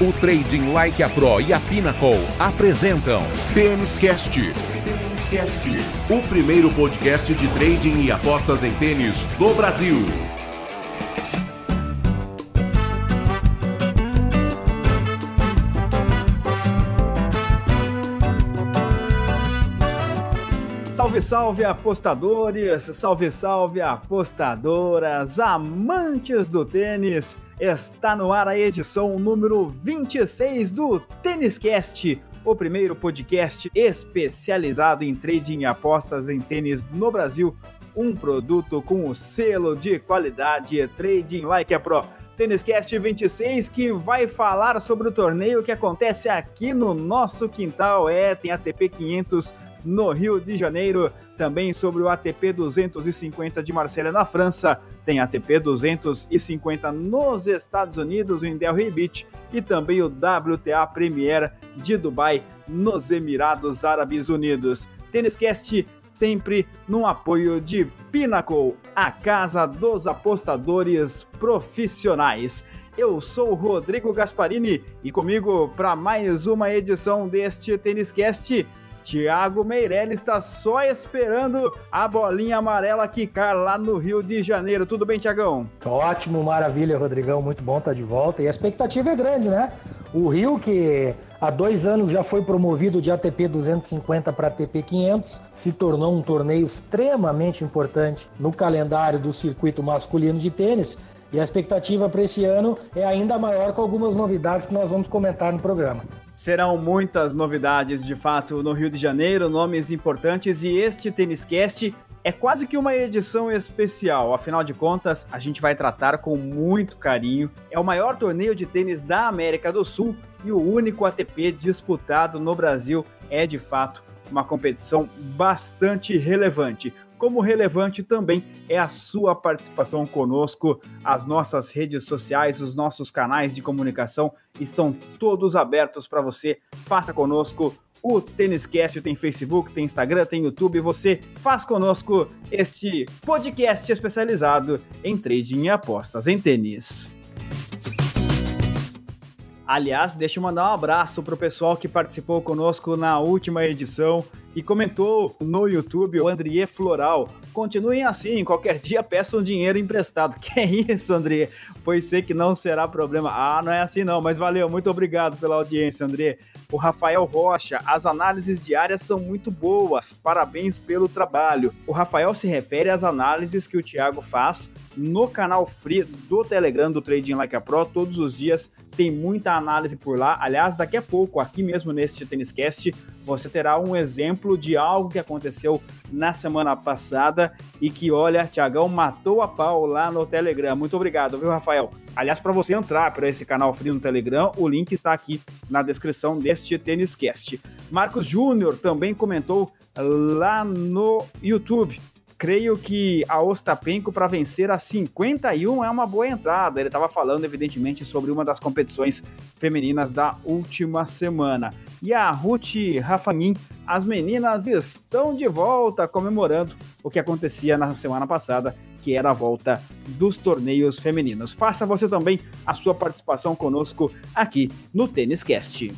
O Trading Like a Pro e a Pinnacle apresentam Tênis Cast. O primeiro podcast de trading e apostas em tênis do Brasil. Salve, salve apostadores, salve, salve apostadoras, amantes do tênis. Está no ar a edição número 26 do Tênis Cast, o primeiro podcast especializado em trading e apostas em tênis no Brasil. Um produto com o selo de qualidade Trading Like a Pro. Tênis Cast 26 que vai falar sobre o torneio que acontece aqui no nosso quintal. É, tem ATP 500 no Rio de Janeiro, também sobre o ATP 250 de Marselha na França, tem ATP 250 nos Estados Unidos, em Delray Beach, e também o WTA Premier de Dubai, nos Emirados Árabes Unidos. Tênis Cast sempre no apoio de Pinnacle, a casa dos apostadores profissionais. Eu sou o Rodrigo Gasparini e comigo para mais uma edição deste Tênis Cast Tiago Meirelles está só esperando a bolinha amarela quicar lá no Rio de Janeiro. Tudo bem, Tiagão? Ótimo, maravilha, Rodrigão. Muito bom estar tá de volta. E a expectativa é grande, né? O Rio, que há dois anos já foi promovido de ATP 250 para ATP 500, se tornou um torneio extremamente importante no calendário do circuito masculino de tênis. E a expectativa para esse ano é ainda maior com algumas novidades que nós vamos comentar no programa. Serão muitas novidades, de fato, no Rio de Janeiro, nomes importantes, e este Tênis Cast é quase que uma edição especial, afinal de contas, a gente vai tratar com muito carinho. É o maior torneio de tênis da América do Sul e o único ATP disputado no Brasil. É de fato uma competição bastante relevante como relevante também é a sua participação conosco. As nossas redes sociais, os nossos canais de comunicação estão todos abertos para você. Faça conosco o Têniscast tem Facebook, tem Instagram, tem YouTube. Você faz conosco este podcast especializado em trading e apostas em tênis. Aliás, deixa eu mandar um abraço para o pessoal que participou conosco na última edição e comentou no YouTube o Andriê Floral. Continuem assim, qualquer dia peçam dinheiro emprestado. Que é isso, André? Pois sei que não será problema. Ah, não é assim não, mas valeu, muito obrigado pela audiência, André. O Rafael Rocha, as análises diárias são muito boas, parabéns pelo trabalho. O Rafael se refere às análises que o Thiago faz no canal free do Telegram do Trading Like a Pro todos os dias. Tem muita análise por lá. Aliás, daqui a pouco, aqui mesmo neste Têniscast, você terá um exemplo de algo que aconteceu na semana passada e que, olha, Tiagão matou a pau lá no Telegram. Muito obrigado, viu, Rafael? Aliás, para você entrar para esse canal free no Telegram, o link está aqui na descrição deste Têniscast. Marcos Júnior também comentou lá no YouTube creio que a Ostapenko para vencer a 51 é uma boa entrada. Ele estava falando, evidentemente, sobre uma das competições femininas da última semana. E a Ruth Rafamin, as meninas estão de volta comemorando o que acontecia na semana passada, que era a volta dos torneios femininos. Faça você também a sua participação conosco aqui no Tênis Cast.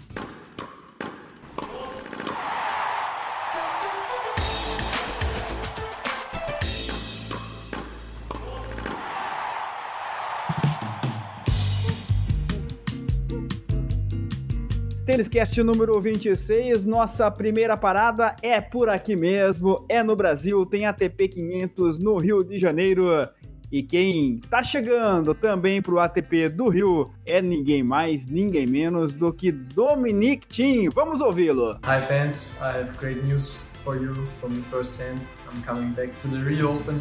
Têniscast número 26, nossa primeira parada é por aqui mesmo, é no Brasil, tem ATP 500 no Rio de Janeiro. E quem tá chegando também pro ATP do Rio é ninguém mais, ninguém menos do que Dominic Thiem. Vamos ouvi-lo. Hi fans, I have great news for you from the first hand. I'm coming back to the Rio Open.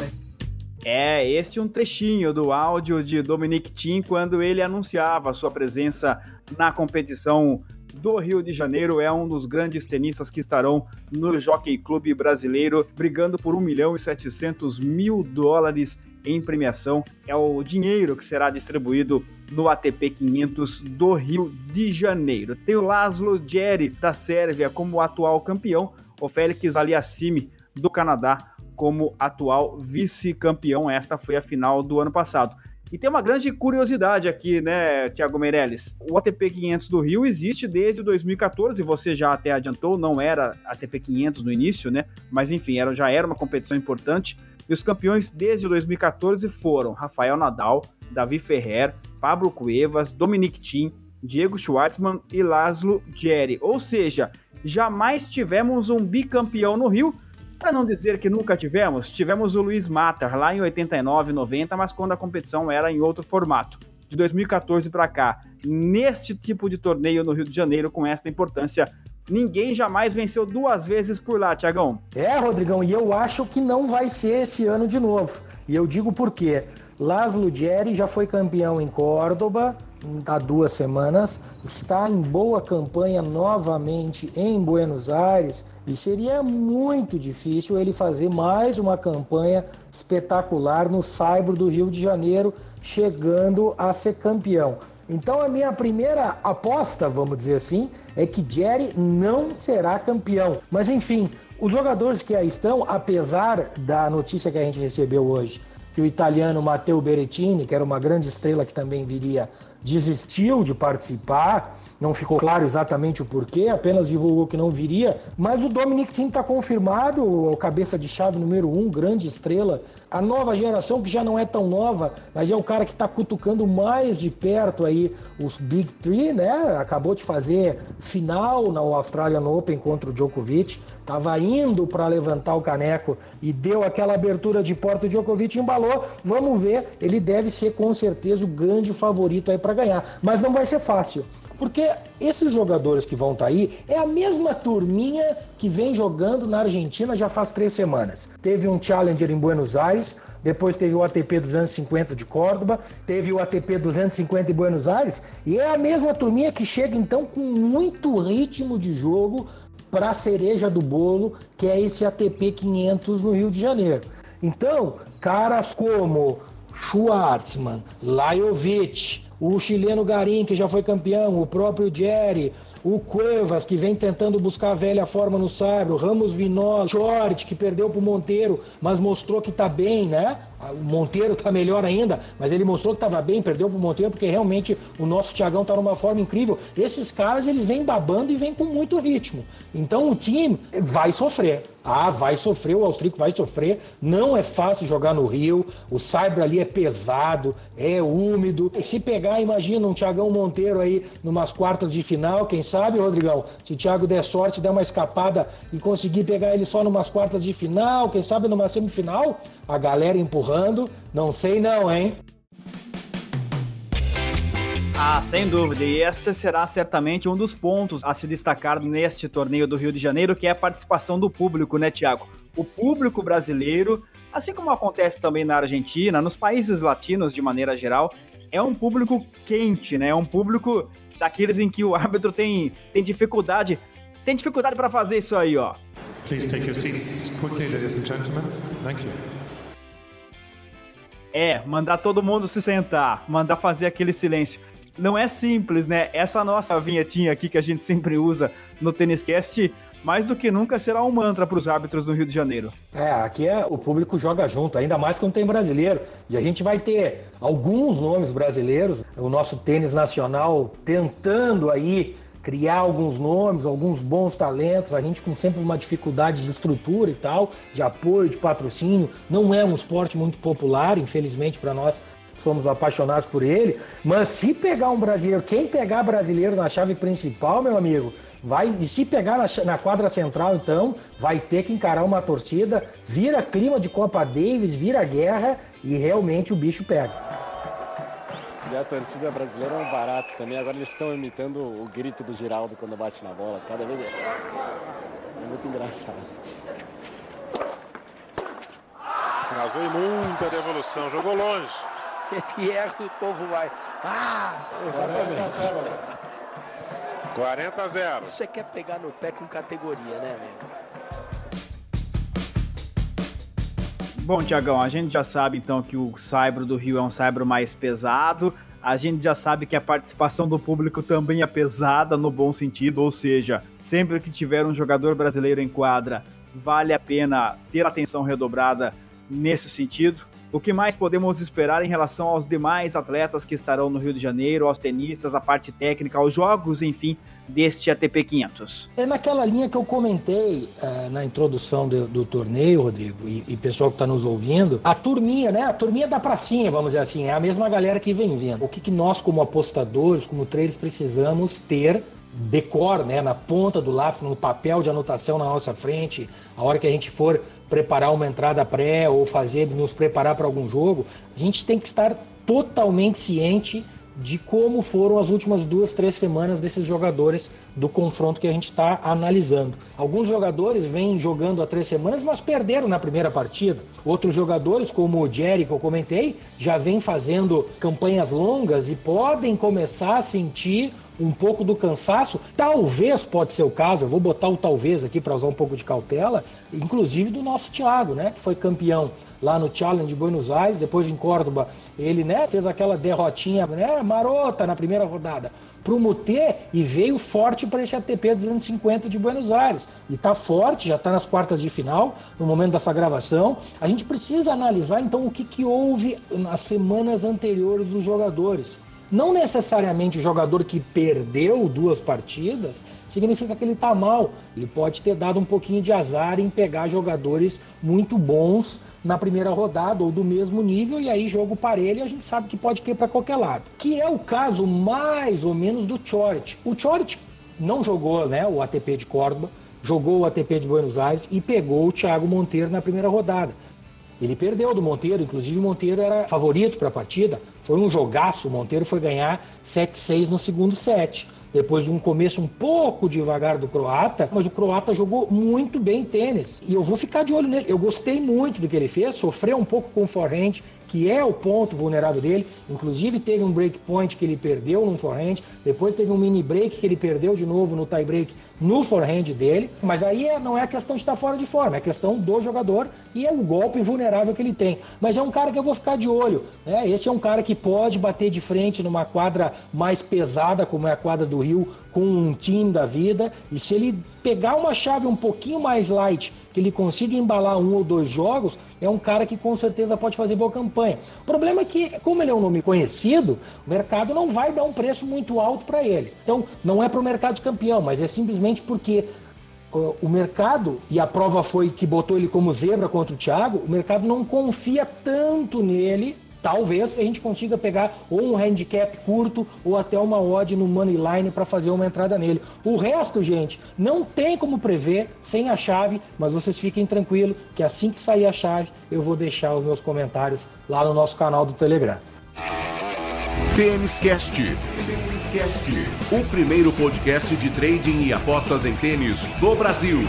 É, este é um trechinho do áudio de Dominic Thiem quando ele anunciava sua presença na competição do Rio de Janeiro, é um dos grandes tenistas que estarão no Jockey Clube brasileiro, brigando por 1 milhão e 700 mil dólares em premiação. É o dinheiro que será distribuído no ATP 500 do Rio de Janeiro. Tem o Laszlo Jerry, da Sérvia, como atual campeão, o Félix Aliassime, do Canadá, como atual vice-campeão. Esta foi a final do ano passado. E tem uma grande curiosidade aqui, né, Thiago Meirelles? O ATP 500 do Rio existe desde 2014, você já até adiantou, não era ATP 500 no início, né? Mas enfim, era, já era uma competição importante. E os campeões desde 2014 foram Rafael Nadal, Davi Ferrer, Pablo Cuevas, Dominic Thiem, Diego Schwartzman e Laszlo Jerry. Ou seja, jamais tivemos um bicampeão no Rio, para não dizer que nunca tivemos, tivemos o Luiz Matar lá em 89, 90, mas quando a competição era em outro formato. De 2014 para cá, neste tipo de torneio no Rio de Janeiro, com esta importância, ninguém jamais venceu duas vezes por lá, Tiagão. É, Rodrigão, e eu acho que não vai ser esse ano de novo. E eu digo por quê. Laszlo Jerry já foi campeão em Córdoba há duas semanas, está em boa campanha novamente em Buenos Aires e seria muito difícil ele fazer mais uma campanha espetacular no Saibro do Rio de Janeiro, chegando a ser campeão. Então a minha primeira aposta, vamos dizer assim, é que Jerry não será campeão. Mas enfim, os jogadores que aí estão, apesar da notícia que a gente recebeu hoje, que o italiano Matteo Berrettini, que era uma grande estrela que também viria, desistiu de participar. Não ficou claro exatamente o porquê, apenas divulgou que não viria. Mas o Dominic Thiem está confirmado, o cabeça de chave número um, grande estrela. A nova geração, que já não é tão nova, mas é o cara que está cutucando mais de perto aí os Big Three, né? Acabou de fazer final na Australian Open contra o Djokovic. Estava indo para levantar o caneco e deu aquela abertura de porta. O Djokovic embalou. Vamos ver, ele deve ser com certeza o grande favorito aí para ganhar. Mas não vai ser fácil. Porque esses jogadores que vão estar tá aí é a mesma turminha que vem jogando na Argentina já faz três semanas. Teve um Challenger em Buenos Aires, depois teve o ATP 250 de Córdoba, teve o ATP 250 em Buenos Aires, e é a mesma turminha que chega então com muito ritmo de jogo para a cereja do bolo, que é esse ATP 500 no Rio de Janeiro. Então, caras como Schwartzman, Lajovic, o chileno Garim, que já foi campeão, o próprio Jerry, o Cuevas, que vem tentando buscar a velha forma no Saibro, Ramos Vinola, Short, que perdeu para o Monteiro, mas mostrou que está bem, né? O Monteiro está melhor ainda, mas ele mostrou que estava bem, perdeu para Monteiro, porque realmente o nosso Thiagão está numa forma incrível. Esses caras, eles vêm babando e vêm com muito ritmo. Então o time vai sofrer. Ah, vai sofrer, o austríaco vai sofrer. Não é fácil jogar no Rio. O Saibro ali é pesado, é úmido. E se pegar, imagina um Thiagão Monteiro aí numas quartas de final, quem sabe, Rodrigão? Se o Thiago der sorte, der uma escapada e conseguir pegar ele só numas quartas de final, quem sabe numa semifinal, a galera empurrando, não sei não, hein? Ah, sem dúvida. E este será certamente um dos pontos a se destacar neste torneio do Rio de Janeiro, que é a participação do público, né, Tiago? O público brasileiro, assim como acontece também na Argentina, nos países latinos de maneira geral, é um público quente, né? É um público daqueles em que o árbitro tem, tem dificuldade, tem dificuldade para fazer isso aí, ó. Please take your seats quickly, ladies and gentlemen. Thank you. É, mandar todo mundo se sentar, mandar fazer aquele silêncio. Não é simples, né? Essa nossa vinhetinha aqui que a gente sempre usa no Tênis Cast, mais do que nunca será um mantra para os árbitros do Rio de Janeiro. É, aqui é, o público joga junto, ainda mais quando tem brasileiro. E a gente vai ter alguns nomes brasileiros, o nosso tênis nacional tentando aí criar alguns nomes, alguns bons talentos, a gente com sempre uma dificuldade de estrutura e tal, de apoio, de patrocínio. Não é um esporte muito popular, infelizmente para nós somos apaixonados por ele, mas se pegar um brasileiro, quem pegar brasileiro na chave principal, meu amigo, vai e se pegar na, na, quadra central, então vai ter que encarar uma torcida, vira clima de Copa Davis, vira guerra e realmente o bicho pega. E a torcida brasileira é um barato também. Agora eles estão imitando o grito do Giraldo quando bate na bola. Cada vez é, é muito engraçado. Atrasou e muita devolução, jogou longe. Ele erra o povo vai. Ah! Exatamente. 40 a 0. Você quer pegar no pé com categoria, né, amigo? Bom, Tiagão, a gente já sabe então que o Saibro do Rio é um Saibro mais pesado. A gente já sabe que a participação do público também é pesada no bom sentido, ou seja, sempre que tiver um jogador brasileiro em quadra, vale a pena ter atenção redobrada nesse sentido. O que mais podemos esperar em relação aos demais atletas que estarão no Rio de Janeiro, aos tenistas, a parte técnica, aos jogos, enfim, deste ATP 500? É naquela linha que eu comentei uh, na introdução do, do torneio, Rodrigo, e, e pessoal que está nos ouvindo, a turminha, né? A turminha da pracinha, vamos dizer assim, é a mesma galera que vem vindo. O que, que nós, como apostadores, como traders, precisamos ter decor, né, na ponta do lápis, no papel de anotação na nossa frente, a hora que a gente for preparar uma entrada pré ou fazer nos preparar para algum jogo, a gente tem que estar totalmente ciente de como foram as últimas duas, três semanas desses jogadores do confronto que a gente está analisando. Alguns jogadores vêm jogando há três semanas, mas perderam na primeira partida. Outros jogadores, como o Jerry, que eu comentei, já vêm fazendo campanhas longas e podem começar a sentir um pouco do cansaço. Talvez pode ser o caso, eu vou botar o talvez aqui para usar um pouco de cautela, inclusive do nosso Thiago, né, que foi campeão lá no Challenge de Buenos Aires, depois em Córdoba, ele né, fez aquela derrotinha né, marota na primeira rodada para o Mutê e veio forte para esse ATP 250 de Buenos Aires. E está forte, já está nas quartas de final, no momento dessa gravação. A gente precisa analisar então o que, que houve nas semanas anteriores dos jogadores. Não necessariamente o jogador que perdeu duas partidas significa que ele está mal. Ele pode ter dado um pouquinho de azar em pegar jogadores muito bons na primeira rodada ou do mesmo nível e aí jogo parelho e a gente sabe que pode cair para qualquer lado. Que é o caso mais ou menos do Chorit. O Chorit não jogou né, o ATP de Córdoba, jogou o ATP de Buenos Aires e pegou o Thiago Monteiro na primeira rodada. Ele perdeu do Monteiro, inclusive o Monteiro era favorito para a partida. Foi um jogaço, o Monteiro foi ganhar 7-6 no segundo set depois de um começo um pouco devagar do croata, mas o croata jogou muito bem tênis. E eu vou ficar de olho nele. Eu gostei muito do que ele fez, sofreu um pouco com o forehand, que é o ponto vulnerável dele. Inclusive teve um break point que ele perdeu no forehand, depois teve um mini break que ele perdeu de novo no tie break no forehand dele. Mas aí é, não é a questão de estar fora de forma, é questão do jogador e é o golpe vulnerável que ele tem. Mas é um cara que eu vou ficar de olho. Né? Esse é um cara que pode bater de frente numa quadra mais pesada, como é a quadra do Rio, com um time da vida. E se ele pegar uma chave um pouquinho mais light que ele consiga embalar um ou dois jogos, é um cara que com certeza pode fazer boa campanha. O problema é que, como ele é um nome conhecido, o mercado não vai dar um preço muito alto para ele. Então, não é para o mercado de campeão, mas é simplesmente porque o mercado, e a prova foi que botou ele como zebra contra o Thiago, o mercado não confia tanto nele talvez a gente consiga pegar ou um handicap curto ou até uma odd no money line para fazer uma entrada nele. O resto, gente, não tem como prever sem a chave, mas vocês fiquem tranquilos que assim que sair a chave, eu vou deixar os meus comentários lá no nosso canal do Telegram. Tênis Cast. O primeiro podcast de trading e apostas em tênis do Brasil.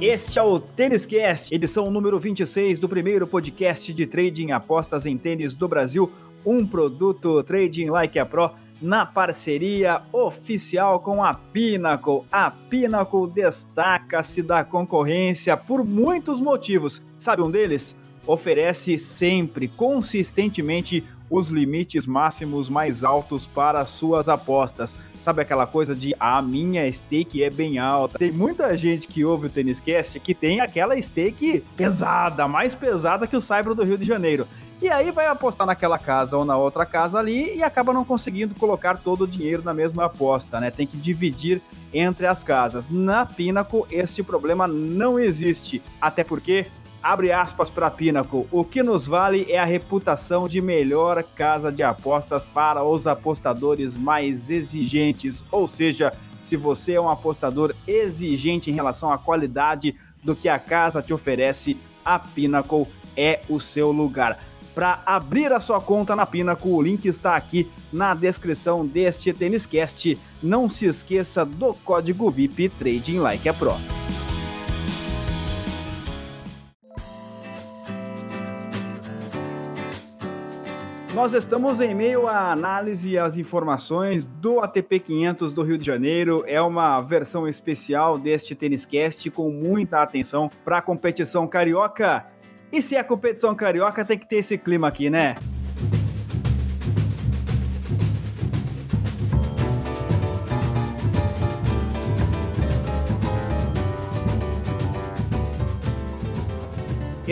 Este é o Tênis Cast, edição número 26 do primeiro podcast de trading apostas em tênis do Brasil, um produto Trading Like a Pro na parceria oficial com a Pinnacle. A Pinnacle destaca-se da concorrência por muitos motivos. Sabe um deles? Oferece sempre, consistentemente, os limites máximos mais altos para suas apostas Sabe aquela coisa de a minha stake é bem alta? Tem muita gente que ouve o Tênis Cast que tem aquela stake pesada, mais pesada que o Cyber do Rio de Janeiro. E aí vai apostar naquela casa ou na outra casa ali e acaba não conseguindo colocar todo o dinheiro na mesma aposta, né? Tem que dividir entre as casas. Na Pinnacle, este problema não existe. Até porque Abre aspas para Pinnacle. O que nos vale é a reputação de melhor casa de apostas para os apostadores mais exigentes. Ou seja, se você é um apostador exigente em relação à qualidade do que a casa te oferece, a Pinnacle é o seu lugar. Para abrir a sua conta na Pinnacle, o link está aqui na descrição deste Têniscast. Não se esqueça do código VIP Trading Like a Pro. Nós estamos em meio à análise e às informações do ATP 500 do Rio de Janeiro. É uma versão especial deste Tênis Cast com muita atenção para a competição carioca. E se é a competição carioca, tem que ter esse clima aqui, né?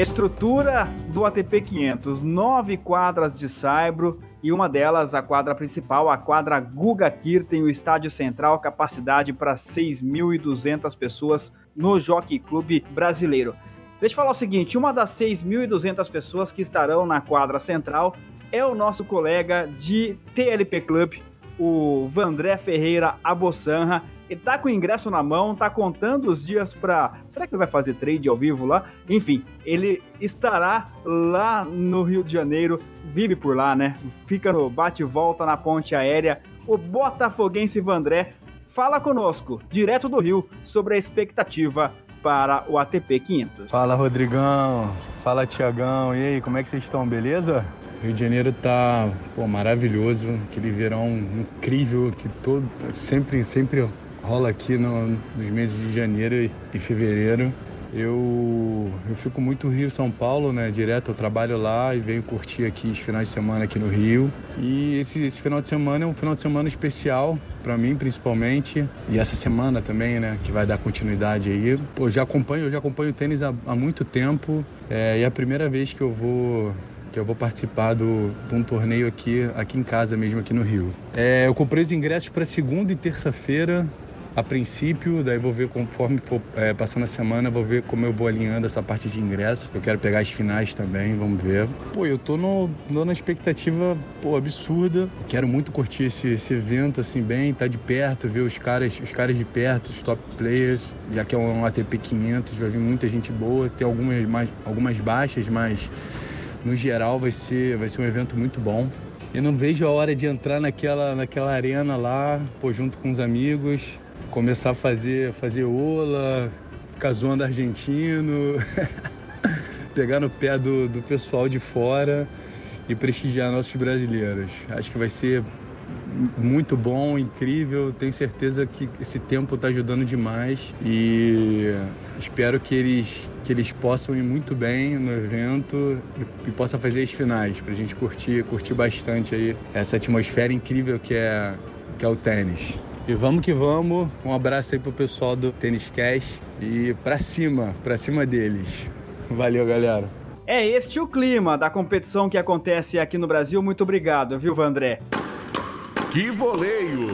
Estrutura do ATP 500, nove quadras de saibro e uma delas, a quadra principal, a quadra Guga Kirten, o estádio central, capacidade para 6.200 pessoas no Jockey Clube brasileiro. Deixa eu falar o seguinte, uma das 6.200 pessoas que estarão na quadra central é o nosso colega de TLP Club, o Vandré Ferreira Abossanra, ele tá com o ingresso na mão, tá contando os dias para. Será que ele vai fazer trade ao vivo lá? Enfim, ele estará lá no Rio de Janeiro, vive por lá, né? Fica no bate e volta na ponte aérea. O botafoguense Vandré fala conosco, direto do Rio, sobre a expectativa para o ATP 500. Fala, Rodrigão. Fala, Tiagão. E aí, como é que vocês estão? Beleza? Rio de Janeiro tá pô, maravilhoso, aquele verão incrível que todo sempre sempre rola aqui no, nos meses de janeiro e, fevereiro. Eu, eu fico muito Rio São Paulo, né? Direto eu trabalho lá e venho curtir aqui os finais de semana aqui no Rio. E esse, esse final de semana é um final de semana especial para mim, principalmente. E essa semana também, né? Que vai dar continuidade aí. Pô, já acompanho, eu já acompanho o tênis há, há muito tempo. É, e é a primeira vez que eu vou que eu vou participar do, de um torneio aqui, aqui em casa mesmo, aqui no Rio. É, eu comprei os ingressos para segunda e terça-feira a princípio, daí vou ver conforme for é, passando a semana, vou ver como eu vou alinhando essa parte de ingresso. Eu quero pegar as finais também, vamos ver. Pô, eu tô, no, tô na expectativa, pô, absurda. Quero muito curtir esse, esse evento, assim, bem, tá de perto, ver os caras, os caras de perto, os top players, já que é um ATP 500, vai vir muita gente boa, tem algumas, mais, algumas baixas, mas no geral vai ser, vai ser um evento muito bom. Eu não vejo a hora de entrar naquela, naquela arena lá, pô, junto com os amigos, começar a fazer, fazer ola, ficar zoando argentino, pegar no pé do, do pessoal de fora e prestigiar nossos brasileiros. Acho que vai ser muito bom, incrível. Tenho certeza que esse tempo está ajudando demais e espero que eles, que eles possam ir muito bem no evento e, e possam fazer as finais para a gente curtir, curtir bastante aí essa atmosfera incrível que é, que é o tênis. E vamos que vamos. Um abraço aí pro pessoal do Tênis Cash e pra cima, pra cima deles. Valeu, galera. É este o clima da competição que acontece aqui no Brasil. Muito obrigado, viu, Vandré? Que voleio!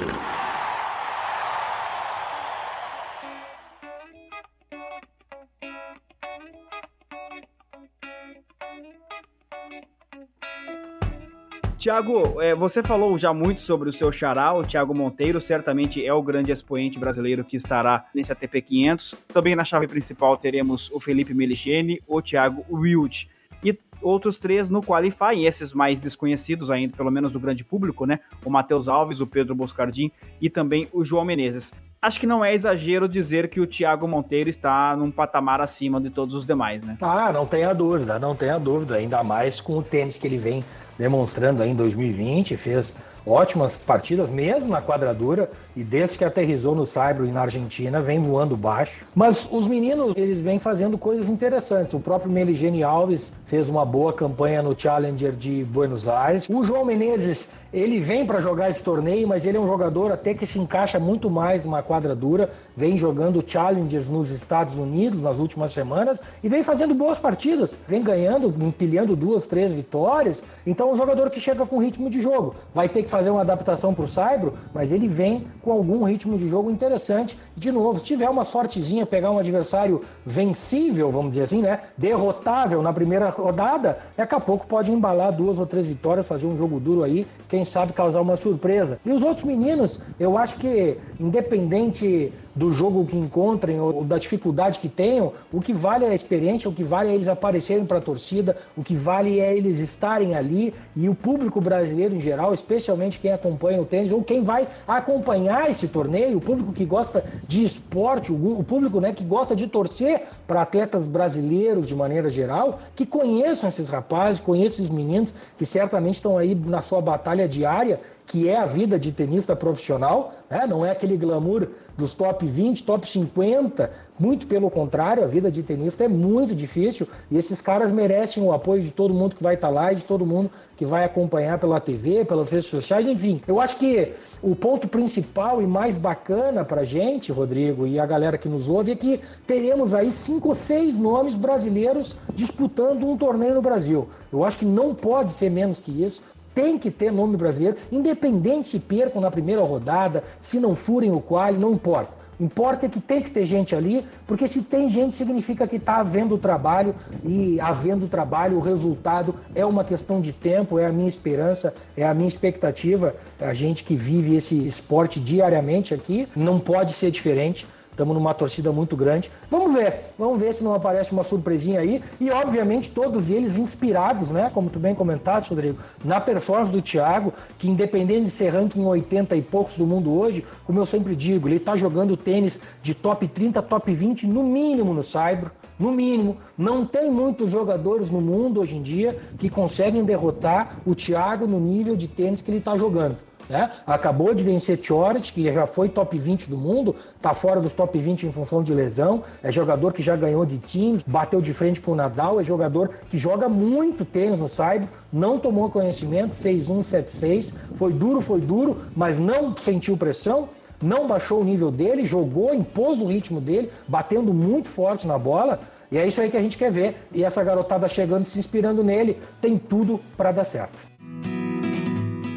Tiago, é, você falou já muito sobre o seu xará, o Tiago Monteiro, certamente é o grande expoente brasileiro que estará nesse ATP 500. Também na chave principal teremos o Felipe Melichene, o Thiago Wilt e outros três no Qualify, esses mais desconhecidos ainda, pelo menos do grande público, né? O Matheus Alves, o Pedro Boscardin e também o João Menezes. Acho que não é exagero dizer que o Thiago Monteiro está num patamar acima de todos os demais, né? Ah, não tenha dúvida, não tenha dúvida, ainda mais com o tênis que ele vem demonstrando aí em 2020, fez ótimas partidas mesmo na quadradura e desde que aterrizou no Saibro e na Argentina vem voando baixo. Mas os meninos, eles vêm fazendo coisas interessantes. O próprio Meligene Alves fez uma boa campanha no Challenger de Buenos Aires. O João Menezes ele vem para jogar esse torneio, mas ele é um jogador até que se encaixa muito mais numa quadradura. Vem jogando Challengers nos Estados Unidos nas últimas semanas e vem fazendo boas partidas. Vem ganhando, empilhando duas, três vitórias. Então é um jogador que chega com ritmo de jogo. Vai ter que fazer uma adaptação para o Saibro, mas ele vem com algum ritmo de jogo interessante. De novo, se tiver uma sortezinha, pegar um adversário vencível, vamos dizer assim, né? Derrotável na primeira rodada, daqui a pouco pode embalar duas ou três vitórias, fazer um jogo duro aí. Quem sabe causar uma surpresa. E os outros meninos, eu acho que independente do jogo que encontrem ou da dificuldade que tenham, o que vale é a experiência, o que vale é eles aparecerem para a torcida, o que vale é eles estarem ali e o público brasileiro em geral, especialmente quem acompanha o tênis ou quem vai acompanhar esse torneio, o público que gosta de esporte, o público né, que gosta de torcer para atletas brasileiros de maneira geral, que conheçam esses rapazes, conheçam esses meninos que certamente estão aí na sua batalha diária que é a vida de tenista profissional, né? não é aquele glamour dos top 20, top 50, muito pelo contrário, a vida de tenista é muito difícil e esses caras merecem o apoio de todo mundo que vai estar tá lá e de todo mundo que vai acompanhar pela TV, pelas redes sociais, enfim. Eu acho que o ponto principal e mais bacana para gente, Rodrigo, e a galera que nos ouve, é que teremos aí cinco ou seis nomes brasileiros disputando um torneio no Brasil. Eu acho que não pode ser menos que isso tem que ter nome brasileiro, independente se percam na primeira rodada, se não furem o qual, não importa. Importa é que tem que ter gente ali, porque se tem gente significa que está havendo trabalho e havendo trabalho, o resultado é uma questão de tempo, é a minha esperança, é a minha expectativa. A gente que vive esse esporte diariamente aqui não pode ser diferente. Estamos numa torcida muito grande. Vamos ver, vamos ver se não aparece uma surpresinha aí. E, obviamente, todos eles inspirados, né? Como tu bem comentaste, Rodrigo, na performance do Thiago, que independente de ser ranking 80 e poucos do mundo hoje, como eu sempre digo, ele está jogando tênis de top 30, top 20, no mínimo no Saibro. No mínimo, não tem muitos jogadores no mundo hoje em dia que conseguem derrotar o Thiago no nível de tênis que ele está jogando. Né? Acabou de vencer Tioret, que já foi top 20 do mundo, está fora dos top 20 em função de lesão. É jogador que já ganhou de time, bateu de frente com o Nadal. É jogador que joga muito tênis no Saibro, não tomou conhecimento, 6-1, 7-6. Foi duro, foi duro, mas não sentiu pressão. Não baixou o nível dele, jogou, impôs o ritmo dele, batendo muito forte na bola. E é isso aí que a gente quer ver. E essa garotada chegando, se inspirando nele, tem tudo para dar certo.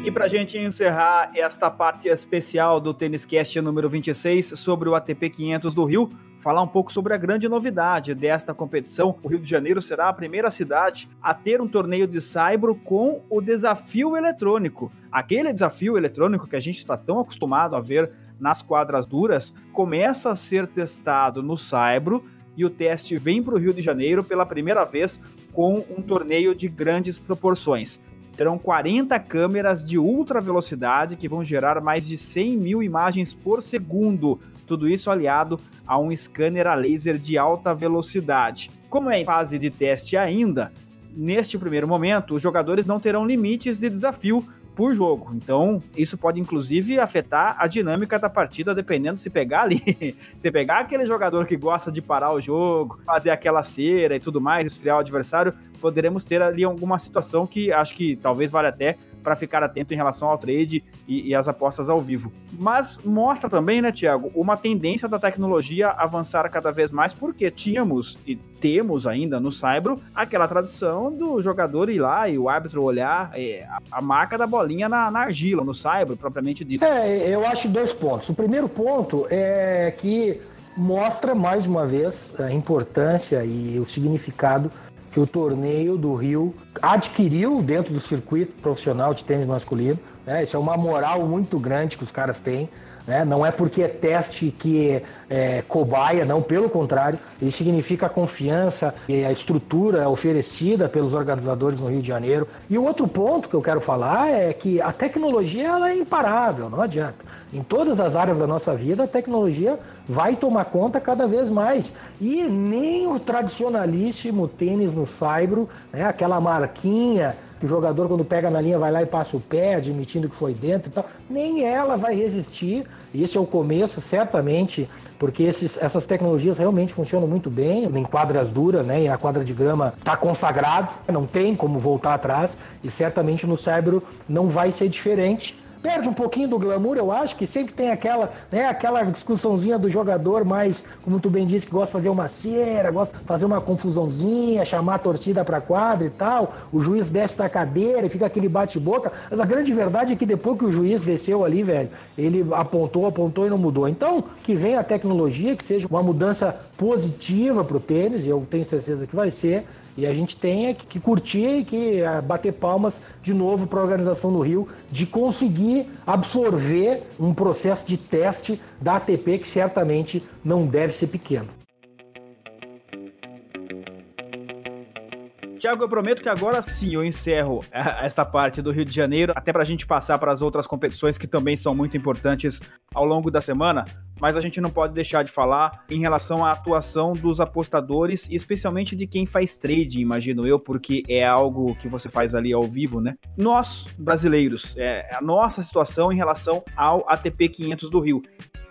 E para a gente encerrar esta parte especial do Tênis Cast número 26 sobre o ATP 500 do Rio, falar um pouco sobre a grande novidade desta competição. O Rio de Janeiro será a primeira cidade a ter um torneio de saibro com o desafio eletrônico. Aquele desafio eletrônico que a gente está tão acostumado a ver nas quadras duras começa a ser testado no saibro e o teste vem para o Rio de Janeiro pela primeira vez com um torneio de grandes proporções terão 40 câmeras de ultra velocidade que vão gerar mais de 100 mil imagens por segundo. Tudo isso aliado a um scanner a laser de alta velocidade. Como é em fase de teste ainda, neste primeiro momento, os jogadores não terão limites de desafio por jogo. Então, isso pode inclusive afetar a dinâmica da partida, dependendo se pegar ali, se pegar aquele jogador que gosta de parar o jogo, fazer aquela cera e tudo mais, esfriar o adversário, poderemos ter ali alguma situação que acho que talvez valha até para ficar atento em relação ao trade e, e as apostas ao vivo. Mas mostra também, né, Tiago, uma tendência da tecnologia avançar cada vez mais, porque tínhamos e temos ainda no Saibro aquela tradição do jogador ir lá e o árbitro olhar é, a, marca da bolinha na, na argila, no Saibro, propriamente dito. É, eu acho dois pontos. O primeiro ponto é que mostra mais uma vez a importância e o significado que o torneio do Rio adquiriu dentro do circuito profissional de tênis masculino. Né? Isso é uma moral muito grande que os caras têm. Né? Não é porque é teste que é, cobaia, não, pelo contrário, isso significa a confiança e a estrutura oferecida pelos organizadores no Rio de Janeiro. E o outro ponto que eu quero falar é que a tecnologia ela é imparável, não adianta. Em todas as áreas da nossa vida, a tecnologia vai tomar conta cada vez mais. E nem o tradicionalíssimo tênis no saibro, né, aquela marquinha que o jogador, quando pega na linha, vai lá e passa o pé, admitindo que foi dentro e tal, nem ela vai resistir. Esse é o começo, certamente, porque esses, essas tecnologias realmente funcionam muito bem em quadras duras, né? E a quadra de grama está consagrado, não tem como voltar atrás, e certamente no cérebro não vai ser diferente perde um pouquinho do glamour, eu acho, que sempre tem aquela, né, aquela discussãozinha do jogador mais, como tu bem disse, que gosta de fazer uma cera, gosta de fazer uma confusãozinha, chamar a torcida para quadra e tal. O juiz desce da cadeira e fica aquele bate-boca. Mas a grande verdade é que depois que o juiz desceu ali, velho, ele apontou, apontou e não mudou. Então, que venha a tecnologia, que seja uma mudança positiva para o tênis, e eu tenho certeza que vai ser, e a gente tem que curtir e que eh, bater palmas de novo para a organização no Rio de conseguir absorver um processo de teste da ATP que certamente não deve ser pequeno. Tiago, eu prometo que agora sim eu encerro esta parte do Rio de Janeiro, até para a gente passar para as outras competições que também são muito importantes ao longo da semana. Mas a gente não pode deixar de falar em relação à atuação dos apostadores, especialmente de quem faz trade, imagino eu, porque é algo que você faz ali ao vivo, né? Nós, brasileiros, é a nossa situação em relação ao ATP 500 do Rio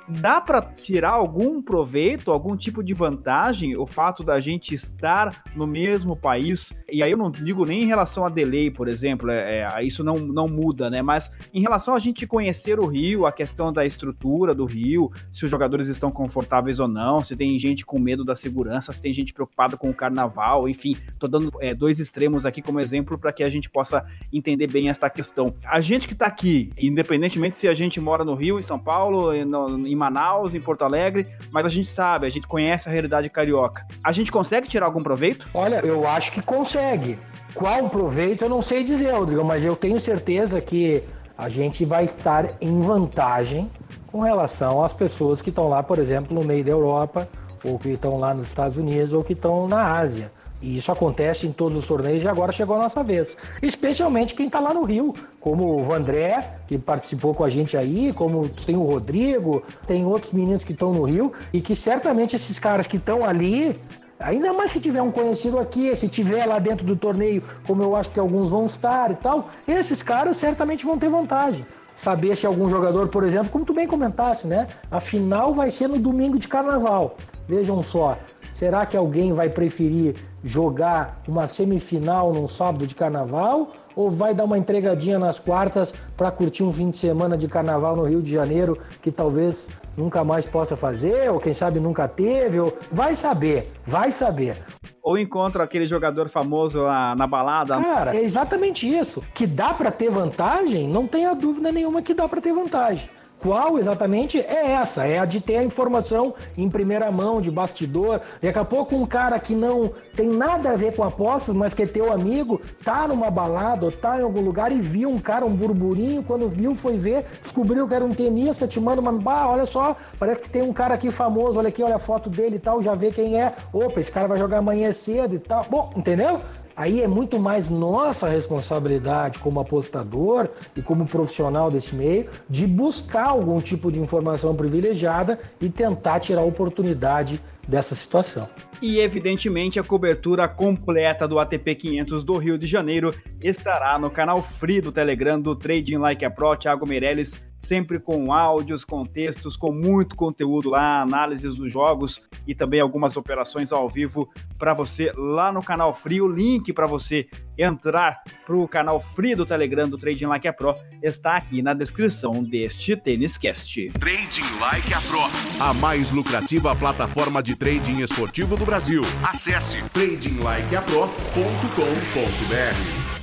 dá para tirar algum proveito, algum tipo de vantagem o fato da gente estar no mesmo país? E aí eu não digo nem em relação a delay, por exemplo, é, é, isso não, não muda, né? Mas em relação a gente conhecer o Rio, a questão da estrutura do Rio, se os jogadores estão confortáveis ou não, se tem gente com medo da segurança, se tem gente preocupada com o carnaval, enfim, tô dando é, dois extremos aqui como exemplo para que a gente possa entender bem esta questão. A gente que está aqui, independentemente se a gente mora no Rio, em São Paulo, em Manaus, em Porto Alegre, mas a gente sabe, a gente conhece a realidade carioca. A gente consegue tirar algum proveito? Olha, eu acho que consegue. Qual proveito eu não sei dizer, Rodrigo, mas eu tenho certeza que a gente vai estar em vantagem com relação às pessoas que estão lá, por exemplo, no meio da Europa, ou que estão lá nos Estados Unidos, ou que estão na Ásia. E isso acontece em todos os torneios e agora chegou a nossa vez. Especialmente quem está lá no Rio, como o Vandré, que participou com a gente aí, como tem o Rodrigo, tem outros meninos que estão no Rio, e que certamente esses caras que estão ali, ainda mais se tiver um conhecido aqui, se tiver lá dentro do torneio, como eu acho que alguns vão estar e tal, esses caras certamente vão ter vantagem saber se algum jogador, por exemplo, como tu bem comentasse, né? A final vai ser no domingo de carnaval. Vejam só, será que alguém vai preferir jogar uma semifinal num sábado de carnaval ou vai dar uma entregadinha nas quartas para curtir um fim de semana de carnaval no Rio de Janeiro que talvez nunca mais possa fazer ou quem sabe nunca teve, ou vai saber, vai saber. Ou encontra aquele jogador famoso lá na balada. Cara, é exatamente isso. Que dá para ter vantagem, não tenha dúvida nenhuma que dá para ter vantagem. Qual exatamente é essa? É a de ter a informação em primeira mão, de bastidor. Daqui a pouco um cara que não tem nada a ver com apostas, mas que é teu amigo, tá numa balada ou tá em algum lugar e viu um cara, um burburinho, quando viu, foi ver, descobriu que era um tenista, te manda uma. Bah, olha só, parece que tem um cara aqui famoso, olha aqui, olha a foto dele e tal, já vê quem é. Opa, esse cara vai jogar amanhã cedo e tal. Bom, entendeu? Aí é muito mais nossa responsabilidade como apostador e como profissional desse meio de buscar algum tipo de informação privilegiada e tentar tirar oportunidade dessa situação. E evidentemente a cobertura completa do ATP 500 do Rio de Janeiro estará no canal Free do Telegram do Trading Like a Pro, Thiago Meirelles sempre com áudios, com textos, com muito conteúdo lá, análises dos jogos e também algumas operações ao vivo para você lá no canal Free. O link para você entrar para o canal Free do Telegram do Trading Like a Pro está aqui na descrição deste Tênis Cast. Trading Like a Pro, a mais lucrativa plataforma de trading esportivo do Brasil. Acesse tradinglikeapro.com.br.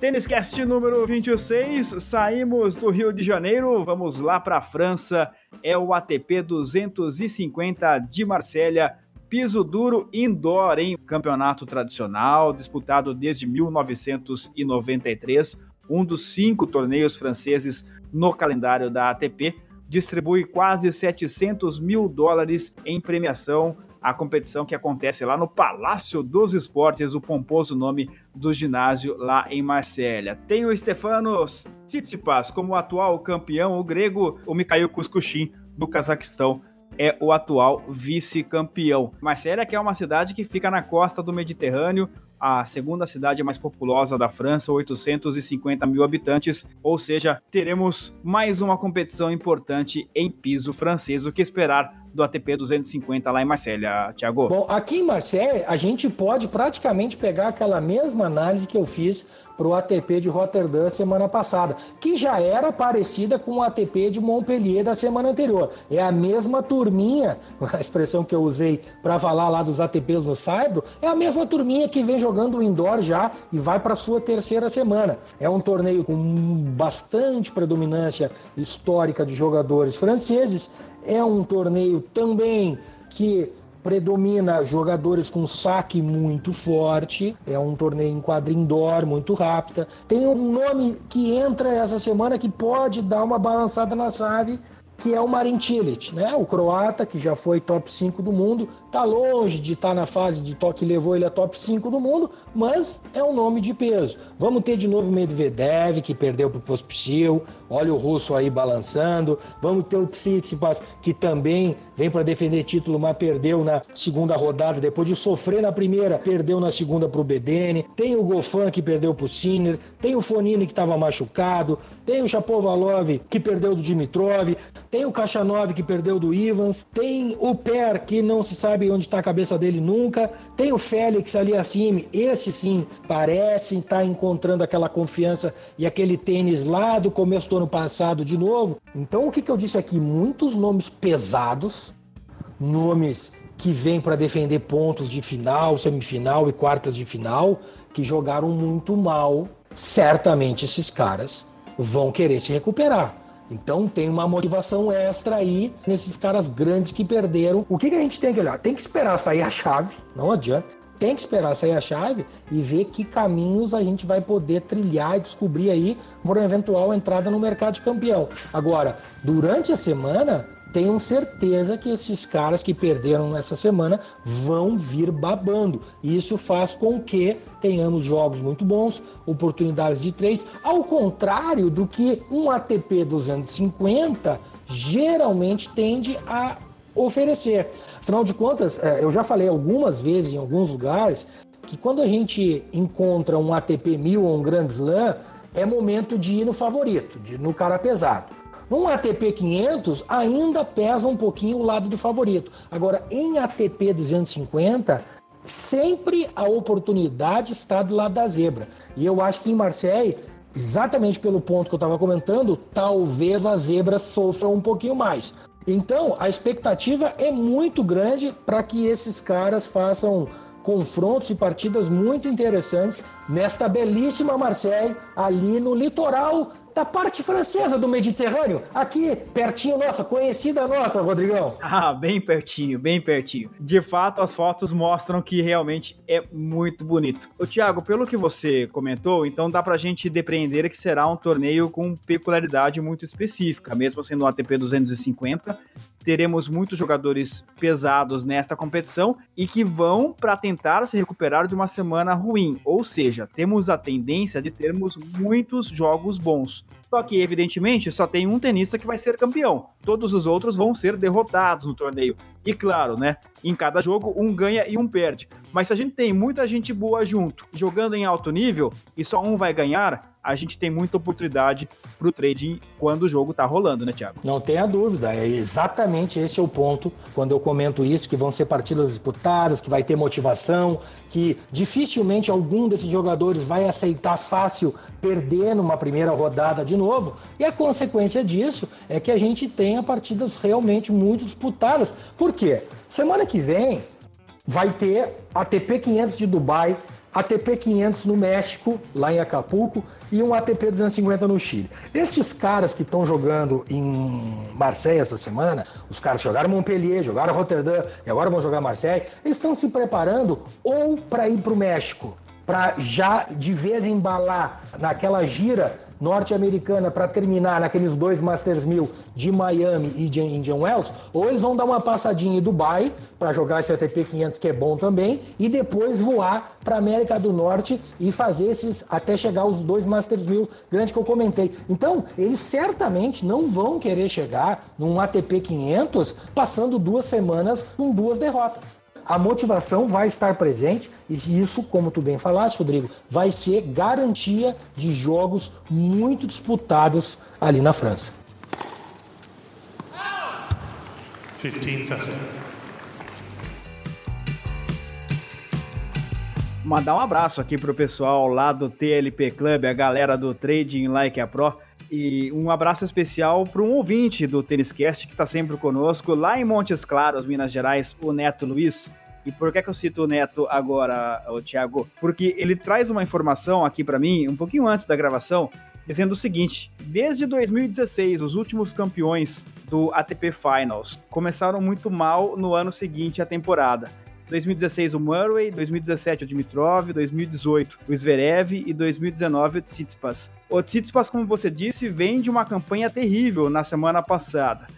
Tênis Cast número 26, saímos do Rio de Janeiro, vamos lá para a França, é o ATP 250 de Marsella, piso duro indoor, em campeonato tradicional, disputado desde 1993, um dos cinco torneios franceses no calendário da ATP, distribui quase 700 mil dólares em premiação. A competição que acontece lá no Palácio dos Esportes, o pomposo nome do ginásio lá em Marsella. Tem o Stefanos Tsitsipas como atual campeão, o grego, o Mikhail Kuskushin do Cazaquistão é o atual vice-campeão. Marsella que é uma cidade que fica na costa do Mediterrâneo, a segunda cidade mais populosa da França, 850 mil habitantes, ou seja, teremos mais uma competição importante em piso francês. O que esperar do ATP 250 lá em Marselha, Thiago? Bom, aqui em Marselha a gente pode praticamente pegar aquela mesma análise que eu fiz para o ATP de Rotterdam semana passada, que já era parecida com o ATP de Montpellier da semana anterior. É a mesma turminha, a expressão que eu usei para falar lá dos ATPs no Saibro, é a mesma turminha que vem jogando indoor já e vai para sua terceira semana. É um torneio com bastante predominância histórica de jogadores franceses, é um torneio também que predomina jogadores com saque muito forte, é um torneio em quadra indoor muito rápida. Tem um nome que entra essa semana que pode dar uma balançada na chave que é o Marin Cilic, né? O croata que já foi top 5 do mundo, tá longe de estar tá na fase de toque que levou ele a top 5 do mundo, mas é um nome de peso. Vamos ter de novo Medvedev, que perdeu pro Pospisil, olha o russo aí balançando. Vamos ter o Tsitsipas, que também vem para defender título, mas perdeu na segunda rodada, depois de sofrer na primeira, perdeu na segunda pro Bedene. Tem o Gofan, que perdeu pro Sinner, tem o Fonini, que estava machucado, tem o Chapovalov, que perdeu do Dimitrov, tem o Kachanov que perdeu do Ivans, tem o Per que não se sabe onde está a cabeça dele nunca, tem o Félix ali acima, esse sim parece estar tá encontrando aquela confiança e aquele tênis lá do começo do ano passado de novo. Então o que, que eu disse aqui? Muitos nomes pesados, nomes que vêm para defender pontos de final, semifinal e quartas de final, que jogaram muito mal. Certamente esses caras vão querer se recuperar. Então tem uma motivação extra aí nesses caras grandes que perderam. O que, que a gente tem que olhar? Tem que esperar sair a chave, não adianta. Tem que esperar sair a chave e ver que caminhos a gente vai poder trilhar e descobrir aí por uma eventual entrada no mercado de campeão. Agora, durante a semana, tenham certeza que esses caras que perderam nessa semana vão vir babando. Isso faz com que tenhamos jogos muito bons, oportunidades de três, ao contrário do que um ATP 250 geralmente tende a oferecer. Afinal de contas, é, eu já falei algumas vezes em alguns lugares que quando a gente encontra um ATP 1000 ou um Grand Slam, é momento de ir no favorito, de ir no cara pesado. Num ATP 500 ainda pesa um pouquinho o lado do favorito. Agora, em ATP 250, sempre a oportunidade está do lado da zebra. E eu acho que em Marseille, exatamente pelo ponto que eu estava comentando, talvez a zebra sofra um pouquinho mais. Então, a expectativa é muito grande para que esses caras façam confrontos e partidas muito interessantes nesta belíssima Marseille, ali no litoral da parte francesa do Mediterrâneo, aqui pertinho nossa, conhecida nossa, Rodrigão. Ah, bem pertinho, bem pertinho. De fato, as fotos mostram que realmente é muito bonito. O Thiago, pelo que você comentou, então dá pra gente depreender que será um torneio com peculiaridade muito específica, mesmo sendo um ATP 250, teremos muitos jogadores pesados nesta competição e que vão para tentar se recuperar de uma semana ruim. Ou seja, temos a tendência de termos muitos jogos bons. Só que, evidentemente, só tem um tenista que vai ser campeão. Todos os outros vão ser derrotados no torneio. E claro, né? Em cada jogo, um ganha e um perde. Mas se a gente tem muita gente boa junto, jogando em alto nível, e só um vai ganhar, a gente tem muita oportunidade para o trading quando o jogo está rolando, né, Thiago? Não tenha dúvida, é exatamente esse é o ponto quando eu comento isso, que vão ser partidas disputadas, que vai ter motivação, que dificilmente algum desses jogadores vai aceitar fácil perder numa primeira rodada de novo, e a consequência disso é que a gente tenha partidas realmente muito disputadas. Por quê? Semana que vem vai ter a TP 500 de Dubai, ATP 500 no México, lá em Acapulco, e um ATP 250 no Chile. Estes caras que estão jogando em Marseille essa semana, os caras jogaram Montpellier, jogaram Rotterdam e agora vão jogar Marseille, eles estão se preparando ou para ir para o México, para já de vez embalar naquela gira norte-americana para terminar naqueles dois Masters 1000 de Miami e de Indian Wells, ou eles vão dar uma passadinha em Dubai para jogar esse ATP 500 que é bom também e depois voar para América do Norte e fazer esses até chegar aos dois Masters 1000 grandes que eu comentei. Então, eles certamente não vão querer chegar num ATP 500 passando duas semanas com duas derrotas a motivação vai estar presente e isso, como tu bem falaste, Rodrigo, vai ser garantia de jogos muito disputados ali na França. 15, 30. Mandar um abraço aqui pro pessoal lá do TLP Club, a galera do Trading Like a Pro. E um abraço especial para um ouvinte do Tênis Cast que está sempre conosco, lá em Montes Claros, Minas Gerais, o Neto Luiz. E por que, que eu cito o Neto agora, o Thiago? Porque ele traz uma informação aqui para mim, um pouquinho antes da gravação, dizendo o seguinte: desde 2016, os últimos campeões do ATP Finals começaram muito mal no ano seguinte à temporada. 2016 o Murray, 2017 o Dimitrov, 2018 o Zverev e 2019 o Tsitsipas. O Tsitsipas, como você disse, vem de uma campanha terrível na semana passada.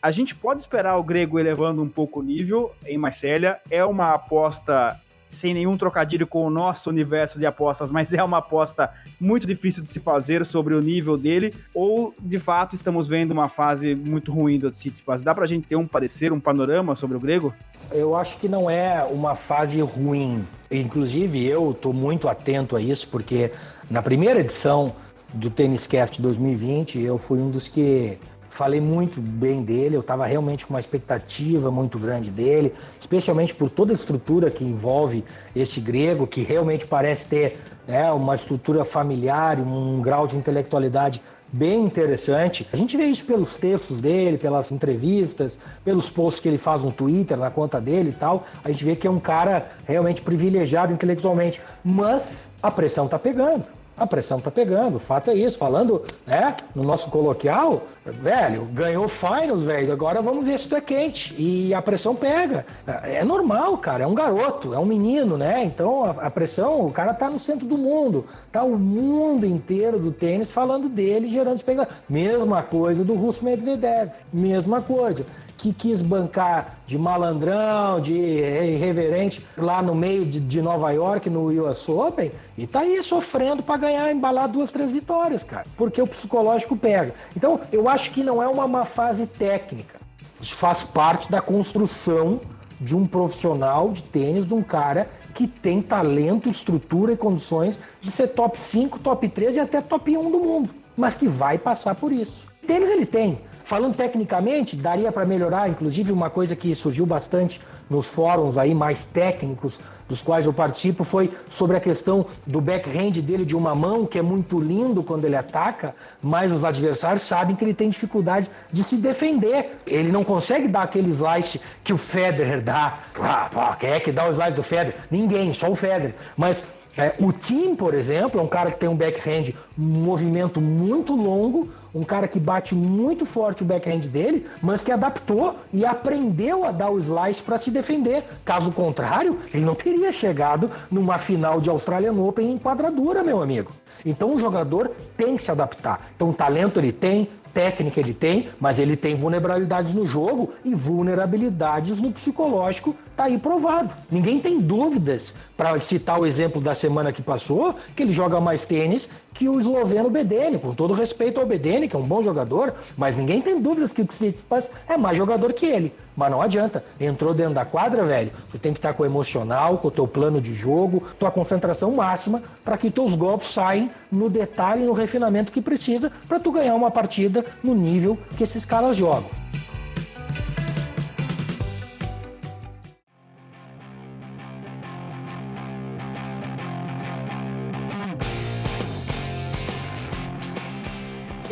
A gente pode esperar o grego elevando um pouco o nível em Marcélia. É uma aposta sem nenhum trocadilho com o nosso universo de apostas, mas é uma aposta muito difícil de se fazer sobre o nível dele, ou de fato estamos vendo uma fase muito ruim do Tsitsipas? Dá pra gente ter um parecer, um panorama sobre o grego? Eu acho que não é uma fase ruim. Inclusive, eu estou muito atento a isso, porque na primeira edição do Tênis Cast 2020, eu fui um dos que falei muito bem dele, eu estava realmente com uma expectativa muito grande dele, especialmente por toda a estrutura que envolve esse grego, que realmente parece ter né, uma estrutura familiar, um grau de intelectualidade bem interessante. A gente vê isso pelos textos dele, pelas entrevistas, pelos posts que ele faz no Twitter, na conta dele e tal. A gente vê que é um cara realmente privilegiado intelectualmente, mas a pressão está pegando a pressão tá pegando, o fato é isso. Falando, né, no nosso coloquial, velho, ganhou finals, velho, agora vamos ver se tu é quente. E a pressão pega. É normal, cara, é um garoto, é um menino, né? Então a, a pressão, o cara tá no centro do mundo, tá o mundo inteiro do tênis falando dele, gerando expectativa. Mesma coisa do Russo Medvedev, mesma coisa que quis bancar de malandrão, de irreverente lá no meio de, de Nova York, no US Open, e tá aí sofrendo para ganhar, embalar duas, três vitórias, cara. Porque o psicológico pega. Então, eu acho que não é uma má fase técnica. Isso faz parte da construção de um profissional de tênis, de um cara que tem talento, estrutura e condições de ser top 5, top 3 e até top 1 do mundo, mas que vai passar por isso. Tênis ele tem, Falando tecnicamente, daria para melhorar, inclusive uma coisa que surgiu bastante nos fóruns aí mais técnicos dos quais eu participo foi sobre a questão do backhand dele de uma mão, que é muito lindo quando ele ataca, mas os adversários sabem que ele tem dificuldades de se defender. Ele não consegue dar aquele slice que o Federer dá. Ah, quem é que dá o slice do Federer? Ninguém, só o Federer. Mas é, o Tim, por exemplo, é um cara que tem um backhand, um movimento muito longo, um cara que bate muito forte o backhand dele, mas que adaptou e aprendeu a dar o slice para se defender. Caso contrário, ele não teria chegado numa final de Australian Open em quadradura, meu amigo. Então o jogador tem que se adaptar. Então talento ele tem, técnica ele tem, mas ele tem vulnerabilidades no jogo e vulnerabilidades no psicológico, tá aí provado. Ninguém tem dúvidas, para citar o exemplo da semana que passou, que ele joga mais tênis que o esloveno Bedene, com todo respeito ao Bedene, que é um bom jogador, mas ninguém tem dúvidas que o Tsitsipas é mais jogador que ele. Mas não adianta, entrou dentro da quadra, velho, tu tem que estar com o emocional, com o teu plano de jogo, tua concentração máxima, para que teus golpes saem no detalhe, no refinamento que precisa, para tu ganhar uma partida no nível que esses caras jogam.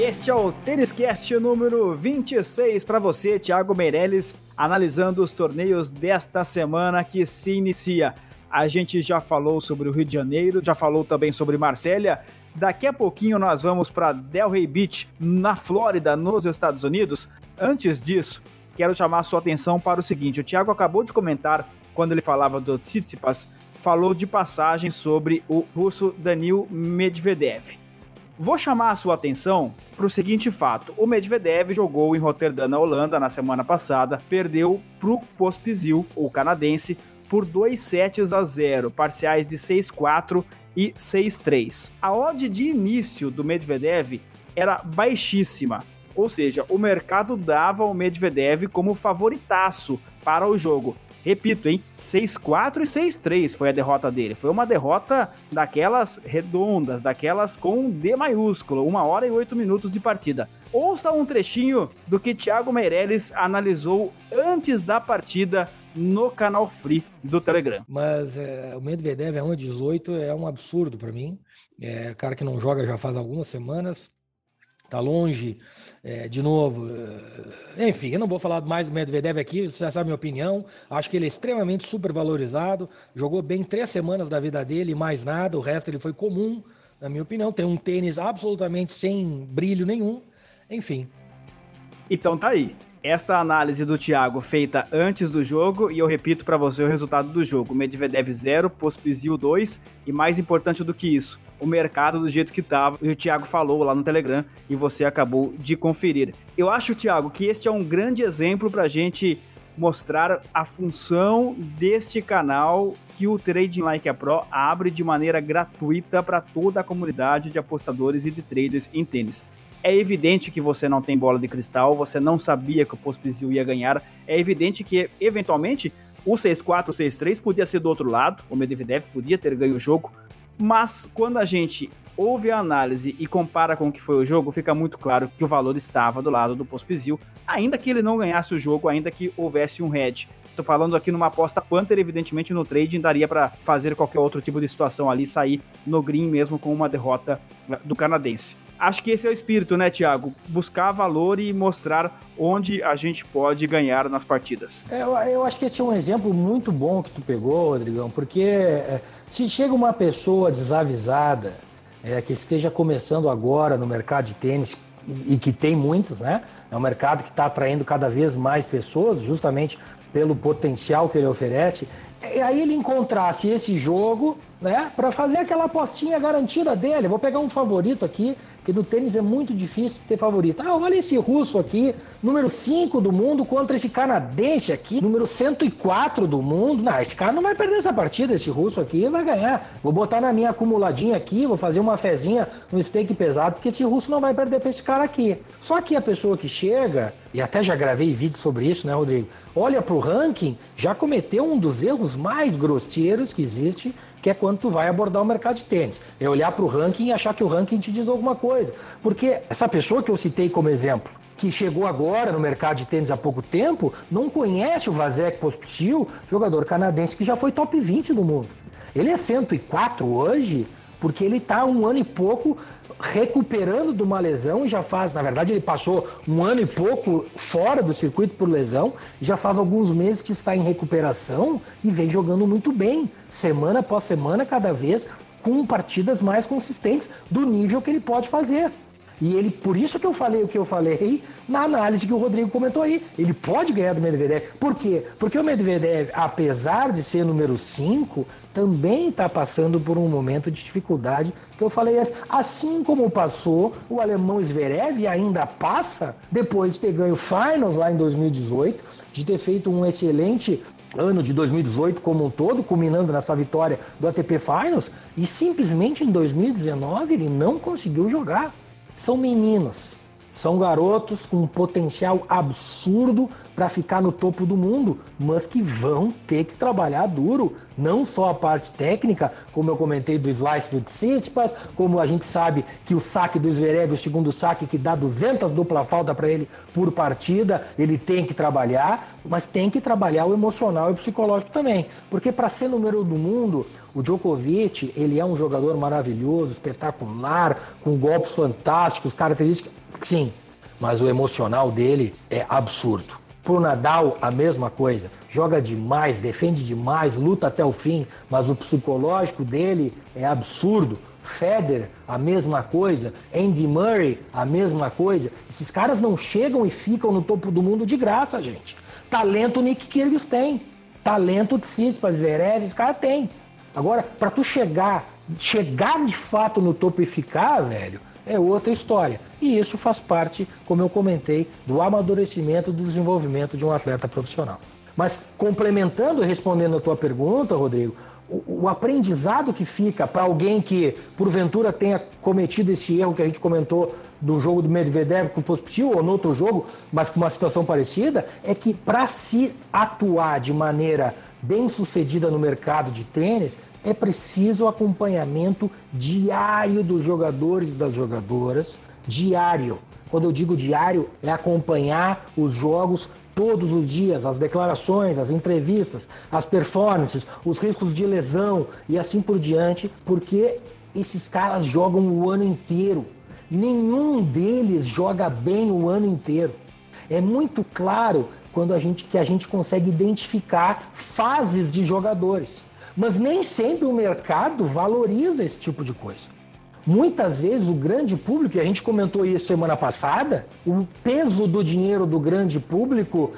Este é o Tênis Cast número 26 para você, Thiago Meirelles, analisando os torneios desta semana que se inicia. A gente já falou sobre o Rio de Janeiro, já falou também sobre Marsella. Daqui a pouquinho nós vamos para Delray Beach, na Flórida, nos Estados Unidos. Antes disso, quero chamar sua atenção para o seguinte: o Thiago acabou de comentar, quando ele falava do Tsitsipas, falou de passagem sobre o russo Danil Medvedev. Vou chamar a sua atenção para o seguinte fato: o Medvedev jogou em Roterdã, na Holanda, na semana passada, perdeu para o Pospisil, o canadense, por 2 sets a 0, parciais de 6-4 e 6-3. A odd de início do Medvedev era baixíssima, ou seja, o mercado dava o Medvedev como favoritaço para o jogo. Repito, hein? 6-4 e 6-3 foi a derrota dele. Foi uma derrota daquelas redondas, daquelas com D maiúsculo, uma hora e oito minutos de partida. Ouça um trechinho do que Thiago Meirelles analisou antes da partida no canal Free do Telegram. Mas é, o Medvedev é 1 18 é um absurdo para mim. É cara que não joga já faz algumas semanas, Está longe, é, de novo. É, enfim, eu não vou falar mais do Medvedev aqui, você já sabe a minha opinião. Acho que ele é extremamente supervalorizado. Jogou bem três semanas da vida dele, mais nada. O resto ele foi comum, na minha opinião. Tem um tênis absolutamente sem brilho nenhum. Enfim. Então tá aí. Esta análise do Thiago feita antes do jogo e eu repito para você o resultado do jogo. Medvedev 0, Pospisil 2 e mais importante do que isso, o mercado do jeito que estava. E o Thiago falou lá no Telegram e você acabou de conferir. Eu acho, Thiago, que este é um grande exemplo para a gente mostrar a função deste canal que o Trading Like a Pro abre de maneira gratuita para toda a comunidade de apostadores e de traders em tênis. É evidente que você não tem bola de cristal, você não sabia que o Pospisil ia ganhar. É evidente que, eventualmente, o 6-4, o 6-3 podia ser do outro lado, o Medvedev podia ter ganho o jogo, mas quando a gente ouve a análise e compara com o que foi o jogo, fica muito claro que o valor estava do lado do Pospisil, ainda que ele não ganhasse o jogo, ainda que houvesse um head. Tô falando aqui numa aposta Panther, evidentemente no trading daria para fazer qualquer outro tipo de situação ali, sair no green mesmo com uma derrota do canadense. Acho que esse é o espírito, né, Thiago? Buscar valor e mostrar onde a gente pode ganhar nas partidas. É, eu, eu, acho que esse é um exemplo muito bom que tu pegou, Rodrigão, porque é, se chega uma pessoa desavisada, é, que esteja começando agora no mercado de tênis, e, e que tem muitos, né? É um mercado que está atraindo cada vez mais pessoas, justamente pelo potencial que ele oferece. E aí ele encontrasse esse jogo né? Para fazer aquela apostinha garantida dele. Vou pegar um favorito aqui, que no tênis é muito difícil ter favorito. Ah, olha esse russo aqui, número 5 do mundo contra esse canadense aqui, número 104 do mundo. Não, esse cara não vai perder essa partida, esse russo aqui vai ganhar. Vou botar na minha acumuladinha aqui, vou fazer uma fezinha no stake pesado, porque esse russo não vai perder para esse cara aqui. Só que a pessoa que chega, e até já gravei vídeo sobre isso, né, Rodrigo? Olha para o ranking, já cometeu um dos erros mais grosseiros que existe, que é quando tu vai abordar o mercado de tênis. É olhar para o ranking e achar que o ranking te diz alguma coisa. Porque essa pessoa que eu citei como exemplo, que chegou agora no mercado de tênis há pouco tempo, não conhece o Vasek Pospisil, jogador canadense que já foi top 20 do mundo. Ele é 104 hoje, porque ele está um ano e pouco recuperando de uma lesão e já faz, na verdade, ele passou um ano e pouco fora do circuito por lesão, já faz alguns meses que está em recuperação e vem jogando muito bem, semana após semana, cada vez com partidas mais consistentes do nível que ele pode fazer. E ele, por isso que eu falei o que eu falei na análise que o Rodrigo comentou aí. Ele pode ganhar do Medvedev. Por quê? Porque o Medvedev, apesar de ser número 5, também está passando por um momento de dificuldade que eu falei antes. Assim como passou o alemão Zverev e ainda passa depois de ter ganho Finals lá em 2018, de ter feito um excelente ano de 2018 como um todo, culminando nessa vitória do ATP Finals, e simplesmente em 2019 ele não conseguiu jogar. São meninos, são garotos com um potencial absurdo para ficar no topo do mundo, mas que vão ter que trabalhar duro, não só a parte técnica, como eu comentei do slice do Tsitsipas, como a gente sabe que o saque do Zverev, o segundo saque que dá 200 dupla falta para ele por partida, ele tem que trabalhar, mas tem que trabalhar o emocional e o psicológico também, porque para ser número do mundo, o Djokovic, ele é um jogador maravilhoso, espetacular, com golpes fantásticos, características. Sim, mas o emocional dele é absurdo. Pro Nadal, a mesma coisa. Joga demais, defende demais, luta até o fim, mas o psicológico dele é absurdo. Federer, a mesma coisa. Andy Murray, a mesma coisa. Esses caras não chegam e ficam no topo do mundo de graça, gente. Talento Nick Kyrgios tem. Talento Tsitsipas, Zverev, esse cara tem. Agora, para tu chegar, chegar de fato no topo e ficar, velho, é outra história. E isso faz parte, como eu comentei, do amadurecimento do desenvolvimento de um atleta profissional. Mas complementando e respondendo a tua pergunta, Rodrigo, o, o aprendizado que fica para alguém que porventura tenha cometido esse erro que a gente comentou do jogo do Medvedev com o Pospisil ou no outro jogo, mas com uma situação parecida, é que para se atuar de maneira bem sucedida no mercado de tênis, é preciso acompanhamento diário dos jogadores e das jogadoras, diário. Quando eu digo diário, é acompanhar os jogos todos os dias, as declarações, as entrevistas, as performances, os riscos de lesão e assim por diante, porque esses caras jogam o ano inteiro. Nenhum deles joga bem o ano inteiro. É muito claro quando a gente que a gente consegue identificar fases de jogadores. Mas nem sempre o mercado valoriza esse tipo de coisa. Muitas vezes o grande público, e a gente comentou isso semana passada, o peso do dinheiro do grande público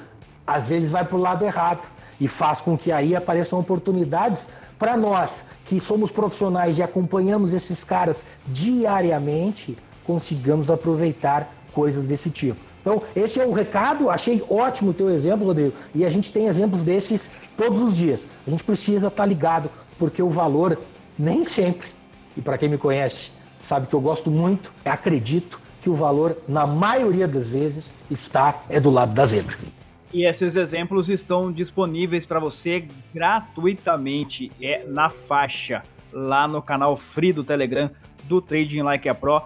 às vezes vai para o lado errado e faz com que aí apareçam oportunidades para nós que somos profissionais e acompanhamos esses caras diariamente, consigamos aproveitar coisas desse tipo. Então, esse é o recado. Achei ótimo o teu exemplo, Rodrigo. E a gente tem exemplos desses todos os dias. A gente precisa estar ligado, porque o valor nem sempre, e para quem me conhece, sabe que eu gosto muito, acredito que o valor, na maioria das vezes, está é do lado da zebra. E esses exemplos estão disponíveis para você gratuitamente, é na faixa, lá no canal free do Telegram do Trading Like a Pro.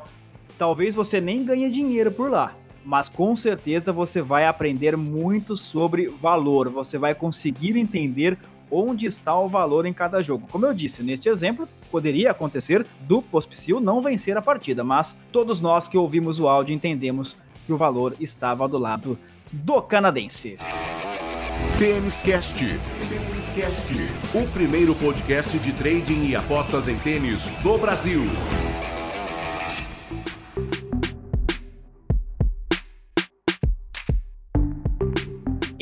Talvez você nem ganhe dinheiro por lá, mas com certeza você vai aprender muito sobre valor, você vai conseguir entender onde está o valor em cada jogo. Como eu disse, neste exemplo, poderia acontecer do Pospisil não vencer a partida, mas todos nós que ouvimos o áudio entendemos que o valor estava do lado do canadense. Tênis Cast. O primeiro podcast de trading e apostas em tênis do Brasil.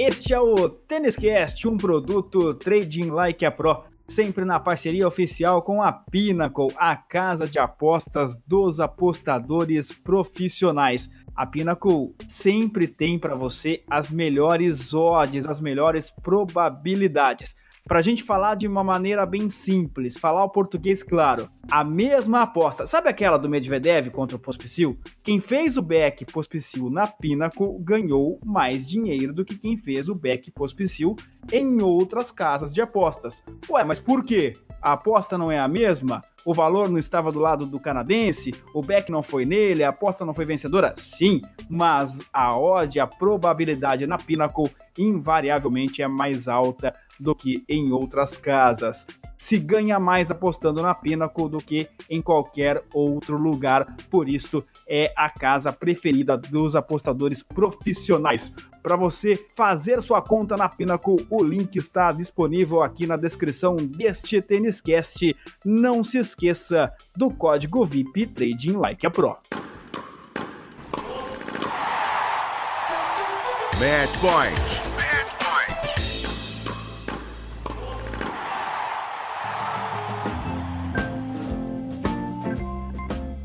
Este é o Tênis Cast, um produto Trading Like a Pro, sempre na parceria oficial com a Pinnacle, a casa de apostas dos apostadores profissionais. A Pinnacle sempre tem para você as melhores odds, as melhores probabilidades para a gente falar de uma maneira bem simples, falar o português claro. A mesma aposta, sabe aquela do Medvedev contra o Pospisil? Quem fez o back Pospisil na Pinnacle ganhou mais dinheiro do que quem fez o back Pospisil em outras casas de apostas. Ué, mas por quê? A aposta não é a mesma? O valor não estava do lado do canadense? O back não foi nele? A aposta não foi vencedora? Sim, mas a odd, a probabilidade na Pinnacle invariavelmente é mais alta do que em outras casas. Se ganha mais apostando na Pinnacle do que em qualquer outro lugar, por isso é a casa preferida dos apostadores profissionais. Para você fazer sua conta na Pinnacle, o link está disponível aqui na descrição deste Têniscast. Não se esqueça do código VIP Trading Like a Pro. Match Point.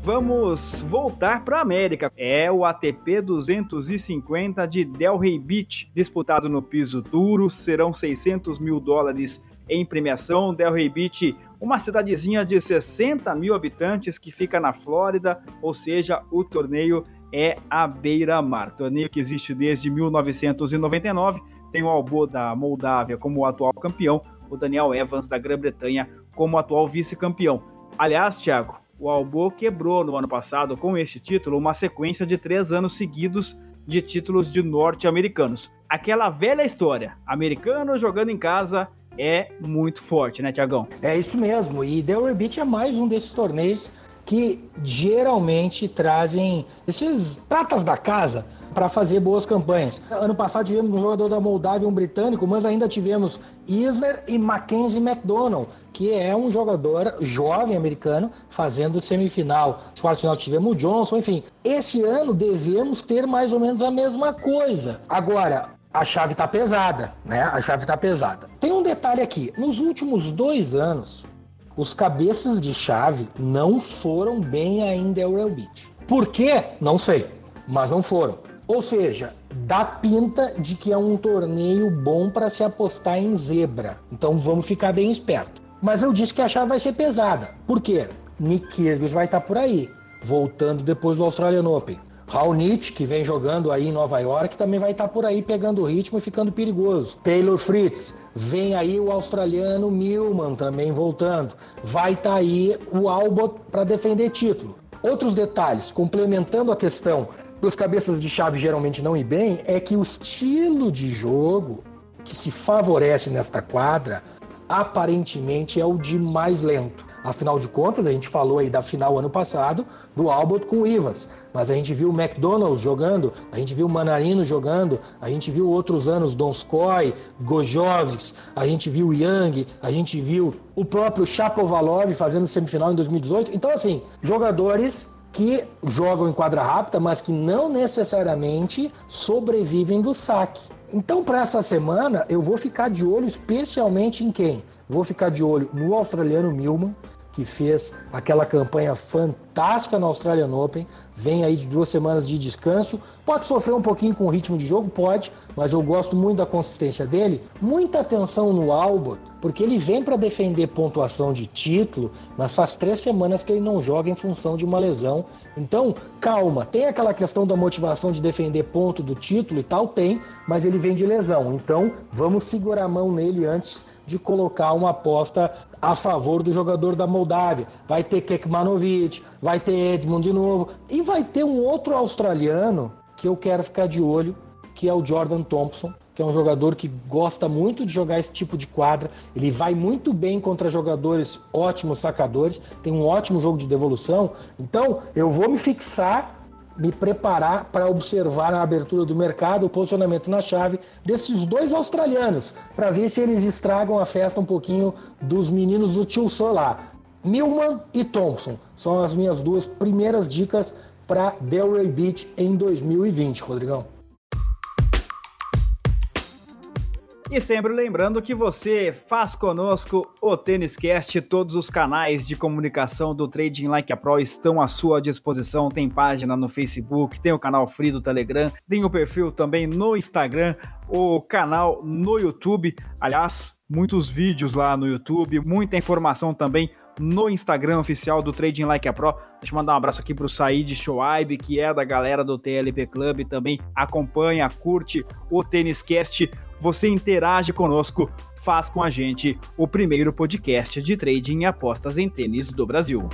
Vamos voltar para a América. É o ATP 250 de Delray Beach, disputado no piso duro. Serão 600 mil dólares em premiação. Delray Beach, uma cidadezinha de 60 mil habitantes que fica na Flórida, ou seja, o torneio é a beira-mar. Torneio que existe desde 1999. Tem o Albo da Moldávia como atual campeão, o Daniel Evans da Grã-Bretanha como atual vice-campeão. Aliás, Thiago, o Albo quebrou no ano passado com este título uma sequência de três anos seguidos de títulos de norte-americanos. Aquela velha história, americano jogando em casa é muito forte, né, Tiagão? É isso mesmo, e The Beach é mais um desses torneios que geralmente trazem esses pratas da casa para fazer boas campanhas. Ano passado tivemos um jogador da Moldávia, um britânico, mas ainda tivemos Isler e Mackenzie McDonald, que é um jogador jovem americano fazendo semifinal. Nos quartos final tivemos o Johnson, enfim. Esse ano devemos ter mais ou menos a mesma coisa. Agora, a chave está pesada, né? A chave está pesada. Tem um detalhe aqui: nos últimos dois anos, os cabeças de chave não foram bem ainda em Real Beach. Por quê? Não sei, mas não foram. Ou seja, dá pinta de que é um torneio bom para se apostar em zebra. Então vamos ficar bem esperto. Mas eu disse que a chave vai ser pesada. Por quê? Nick Kyrgios vai estar tá por aí, voltando depois do Australian Open. Raonic, que vem jogando aí em Nova York, também vai estar tá por aí pegando o ritmo e ficando perigoso. Taylor Fritz, vem aí o australiano Milman também voltando. Vai estar tá aí o Albot para defender título. Outros detalhes, complementando a questão dos cabeças de chave geralmente não ir bem é que o estilo de jogo que se favorece nesta quadra aparentemente é o de mais lento. Afinal de contas, a gente falou aí da final ano passado do Albert com o Ivas, mas a gente viu o McDonald's jogando, a gente viu o Manarino jogando, a gente viu outros anos Donskoy, Gojovics, a gente viu o Yang, a gente viu o próprio Chapovalov fazendo semifinal em 2018. Então, assim, jogadores que jogam em quadra rápida, mas que não necessariamente sobrevivem do saque. Então, para essa semana, eu vou ficar de olho especialmente em quem? Vou ficar de olho no australiano Milman, que fez aquela campanha fantástica na Australian Open, vem aí de duas semanas de descanso. Pode sofrer um pouquinho com o ritmo de jogo? Pode, mas eu gosto muito da consistência dele. Muita atenção no Albert, porque ele vem para defender pontuação de título, mas faz três semanas que ele não joga em função de uma lesão. Então, calma, tem aquela questão da motivação de defender ponto do título e tal? Tem, mas ele vem de lesão. Então, vamos segurar a mão nele antes de colocar uma aposta a favor do jogador da Moldávia. Vai ter Kekmanovic, vai ter Edmund de novo e vai ter um outro australiano que eu quero ficar de olho, que é o Jordan Thompson, que é um jogador que gosta muito de jogar esse tipo de quadra. Ele vai muito bem contra jogadores ótimos sacadores, tem um ótimo jogo de devolução. Então, eu vou me fixar me preparar para observar a abertura do mercado, o posicionamento na chave desses dois australianos, para ver se eles estragam a festa um pouquinho dos meninos do tio lá. Milman e Thompson são as minhas duas primeiras dicas para Delray Beach em 2020, Rodrigão. E sempre lembrando que você faz conosco o Tênis Cast, todos os canais de comunicação do Trading Like a Pro estão à sua disposição. Tem página no Facebook, tem o canal Free do Telegram, tem o perfil também no Instagram, o canal no YouTube. Aliás, muitos vídeos lá no YouTube, muita informação também no Instagram oficial do Trading Like a Pro. Deixa eu mandar um abraço aqui pro Said Shoaib, que é da galera do TLP Club, também acompanha, curte o Tênis Cast você interage conosco, faz com a gente o primeiro podcast de trading e apostas em tênis do Brasil.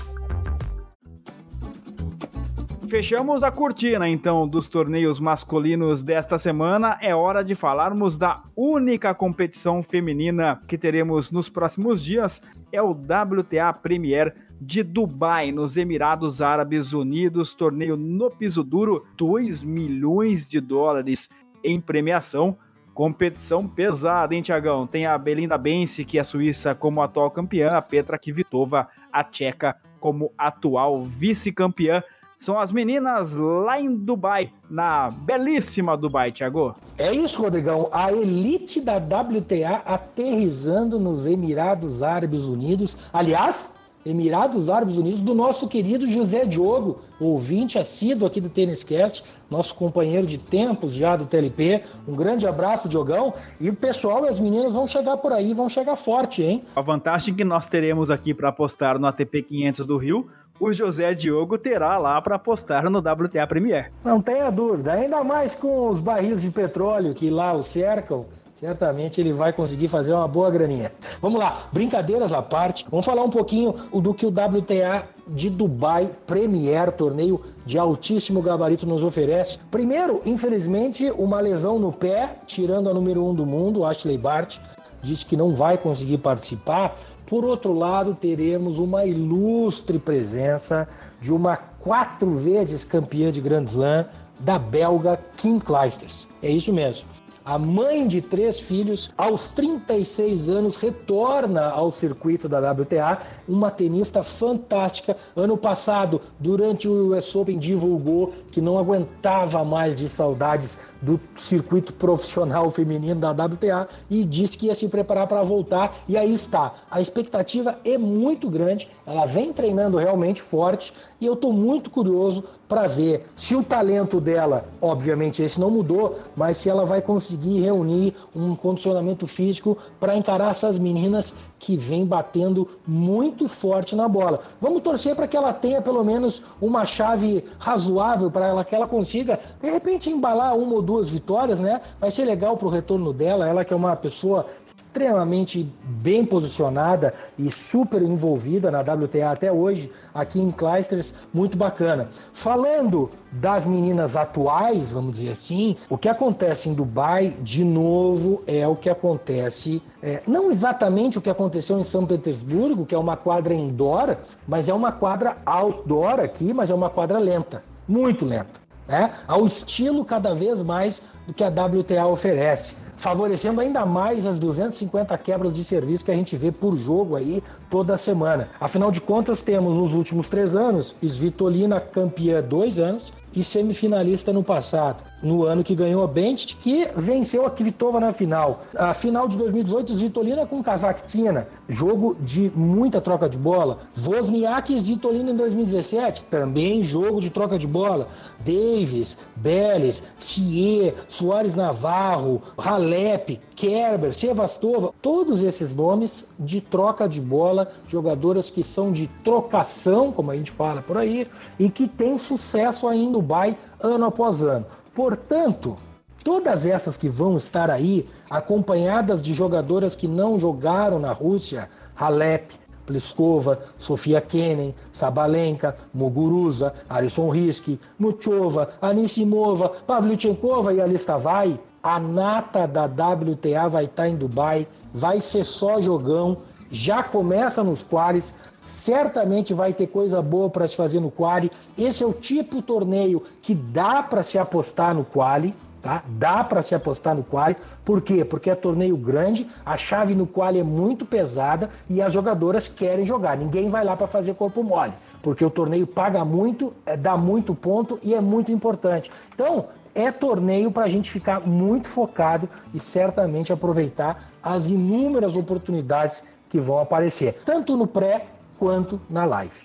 Fechamos a cortina então dos torneios masculinos desta semana. É hora de falarmos da única competição feminina que teremos nos próximos dias. É o WTA Premier de Dubai, nos Emirados Árabes Unidos. Torneio no piso duro, 2 milhões de dólares em premiação Competição pesada, hein, Tiagão? Tem a Belinda Bense, que é suíça, como atual campeã, a Petra Kvitova, a tcheca, como atual vice-campeã. São as meninas lá em Dubai, na belíssima Dubai, Tiago. É isso, Rodrigão. A elite da WTA aterrizando nos Emirados Árabes Unidos. Aliás, Emirados Árabes Unidos, do nosso querido José Diogo, ouvinte assíduo aqui do Tênis Cast, nosso companheiro de tempos já do TLP. Um grande abraço, Diogão. E o pessoal e as meninas vão chegar por aí, vão chegar forte, hein? A vantagem que nós teremos aqui para apostar no ATP 500 do Rio, o José Diogo terá lá para apostar no WTA Premier. Não tenha dúvida, ainda mais com os barris de petróleo que lá o cercam certamente ele vai conseguir fazer uma boa graninha. Vamos lá, brincadeiras à parte, vamos falar um pouquinho do que o WTA de Dubai Premier, torneio de altíssimo gabarito, nos oferece. Primeiro, infelizmente, uma lesão no pé, tirando a número um do mundo, Ashley Bart, disse que não vai conseguir participar. Por outro lado, teremos uma ilustre presença de uma quatro vezes campeã de Grand Slam, da belga Kim Clijsters. É isso mesmo. A mãe de três filhos, aos 36 anos, retorna ao circuito da WTA, uma tenista fantástica. Ano passado, durante o US Open, divulgou que não aguentava mais de saudades do circuito profissional feminino da WTA e disse que ia se preparar para voltar. E aí está. A expectativa é muito grande, ela vem treinando realmente forte e eu estou muito curioso para ver se o talento dela, obviamente esse não mudou, mas se ela vai conseguir reunir um condicionamento físico para encarar essas meninas que vem batendo muito forte na bola. Vamos torcer para que ela tenha pelo menos uma chave razoável para ela que ela consiga de repente embalar uma ou duas vitórias, né? Vai ser legal para o retorno dela, ela que é uma pessoa extremamente bem posicionada e super envolvida na WTA até hoje, aqui em Clijsters, muito bacana. Falando das meninas atuais, vamos dizer assim, o que acontece em Dubai, de novo, é o que acontece, é, não exatamente o que aconteceu em São Petersburgo, que é uma quadra indoor, mas é uma quadra outdoor aqui, mas é uma quadra lenta, muito lenta. Né? Ao estilo cada vez mais do que a WTA oferece favorecendo ainda mais as 250 quebras de serviço que a gente vê por jogo aí toda semana. Afinal de contas, temos nos últimos três anos Svitolina campeã dois anos e semifinalista no passado no ano que ganhou a Bench, que venceu a Kvitova na final. A final de 2018, Zvitolina com Kazakhtina, jogo de muita troca de bola. Wozniak e Zvitolina em 2017, também jogo de troca de bola. Davis, Beles, Thier, Soares Navarro, Halep, Kerber, Sevastova, todos esses nomes de troca de bola, jogadoras que são de trocação, como a gente fala por aí, e que têm sucesso aí em Dubai ano após ano. Portanto, todas essas que vão estar aí, acompanhadas de jogadoras que não jogaram na Rússia, Halep, Pliskova, Sofia Kenin, Sabalenka, Muguruza, Alison Riski, Muchova, Anisimova, Pavlyuchenkova e a lista vai. A nata da WTA vai estar em Dubai, vai ser só jogão, já começa nos quares, certamente vai ter coisa boa para se fazer no quali. Esse é o tipo de torneio que dá para se apostar no quali, tá? Dá para se apostar no quali. Por quê? Porque é torneio grande, a chave no quali é muito pesada e as jogadoras querem jogar. Ninguém vai lá para fazer corpo mole, porque o torneio paga muito, é, dá muito ponto e é muito importante. Então, é torneio para a gente ficar muito focado e certamente aproveitar as inúmeras oportunidades que vão aparecer, tanto no pré quanto na live.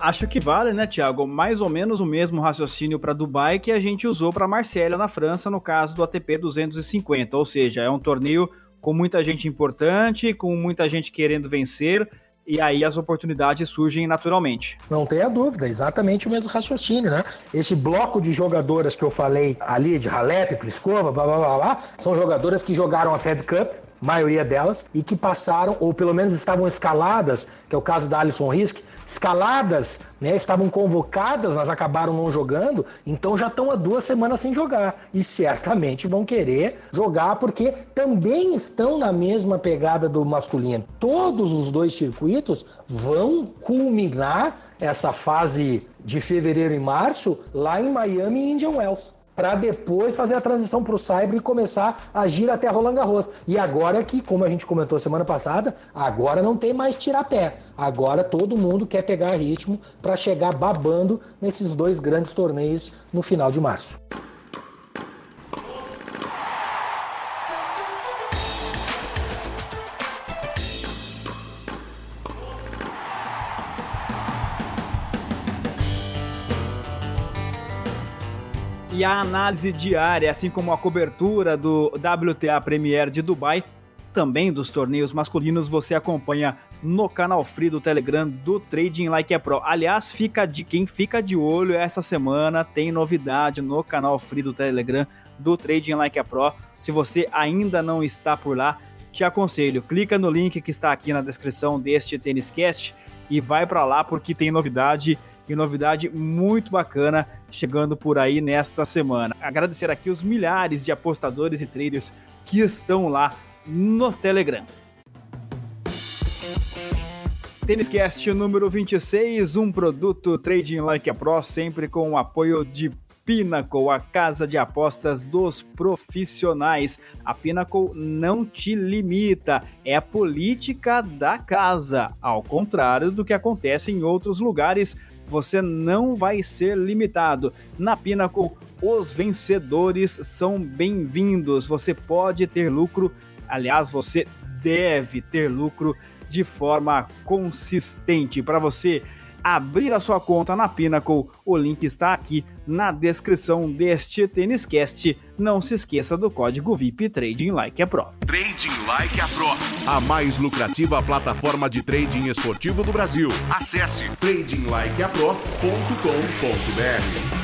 Acho que vale, né, Thiago? Mais ou menos o mesmo raciocínio para Dubai que a gente usou para Marselha na França no caso do ATP 250, ou seja, é um torneio com muita gente importante, com muita gente querendo vencer, e aí as oportunidades surgem naturalmente. Não tenha dúvida, exatamente o mesmo raciocínio, né? Esse bloco de jogadoras que eu falei ali, de Halep, Pliskova, blá blá blá, blá são jogadoras que jogaram a Fed Cup, maioria delas, e que passaram, ou pelo menos estavam escaladas, que é o caso da Alison Risk, escaladas, né, estavam convocadas, mas acabaram não jogando, então já estão há duas semanas sem jogar. E certamente vão querer jogar porque também estão na mesma pegada do masculino. Todos os dois circuitos vão culminar essa fase de fevereiro e março lá em Miami e Indian Wells para depois fazer a transição para o Cyber e começar a agir até Roland Garros. E agora que, como a gente comentou semana passada, agora não tem mais tirar pé. Agora todo mundo quer pegar ritmo para chegar babando nesses dois grandes torneios no final de março. E a análise diária, assim como a cobertura do WTA Premier de Dubai, também dos torneios masculinos, você acompanha no canal free do Telegram do Trading Like a Pro. Aliás, fica de quem fica de olho essa semana tem novidade no canal free do Telegram do Trading Like a Pro. Se você ainda não está por lá, te aconselho, clica no link que está aqui na descrição deste Tênis Cast e vai para lá porque tem novidade e novidade muito bacana chegando por aí nesta semana. Agradecer aqui os milhares de apostadores e traders que estão lá no Telegram. Têniscast número 26, um produto Trading Like a Pro, sempre com o apoio de Pinnacle, a casa de apostas dos profissionais. A Pinnacle não te limita, é a política da casa, ao contrário do que acontece em outros lugares você não vai ser limitado. Na Pinnacle, os vencedores são bem-vindos. Você pode ter lucro, aliás, você deve ter lucro de forma consistente. Para você abrir a sua conta na Pinnacle, o link está aqui na descrição deste Tênis Cast. Não se esqueça do código VIP Trading Like a Pro. Trading Like a Pro, a mais lucrativa plataforma de trading esportivo do Brasil. Acesse tradinglikeapro.com.br.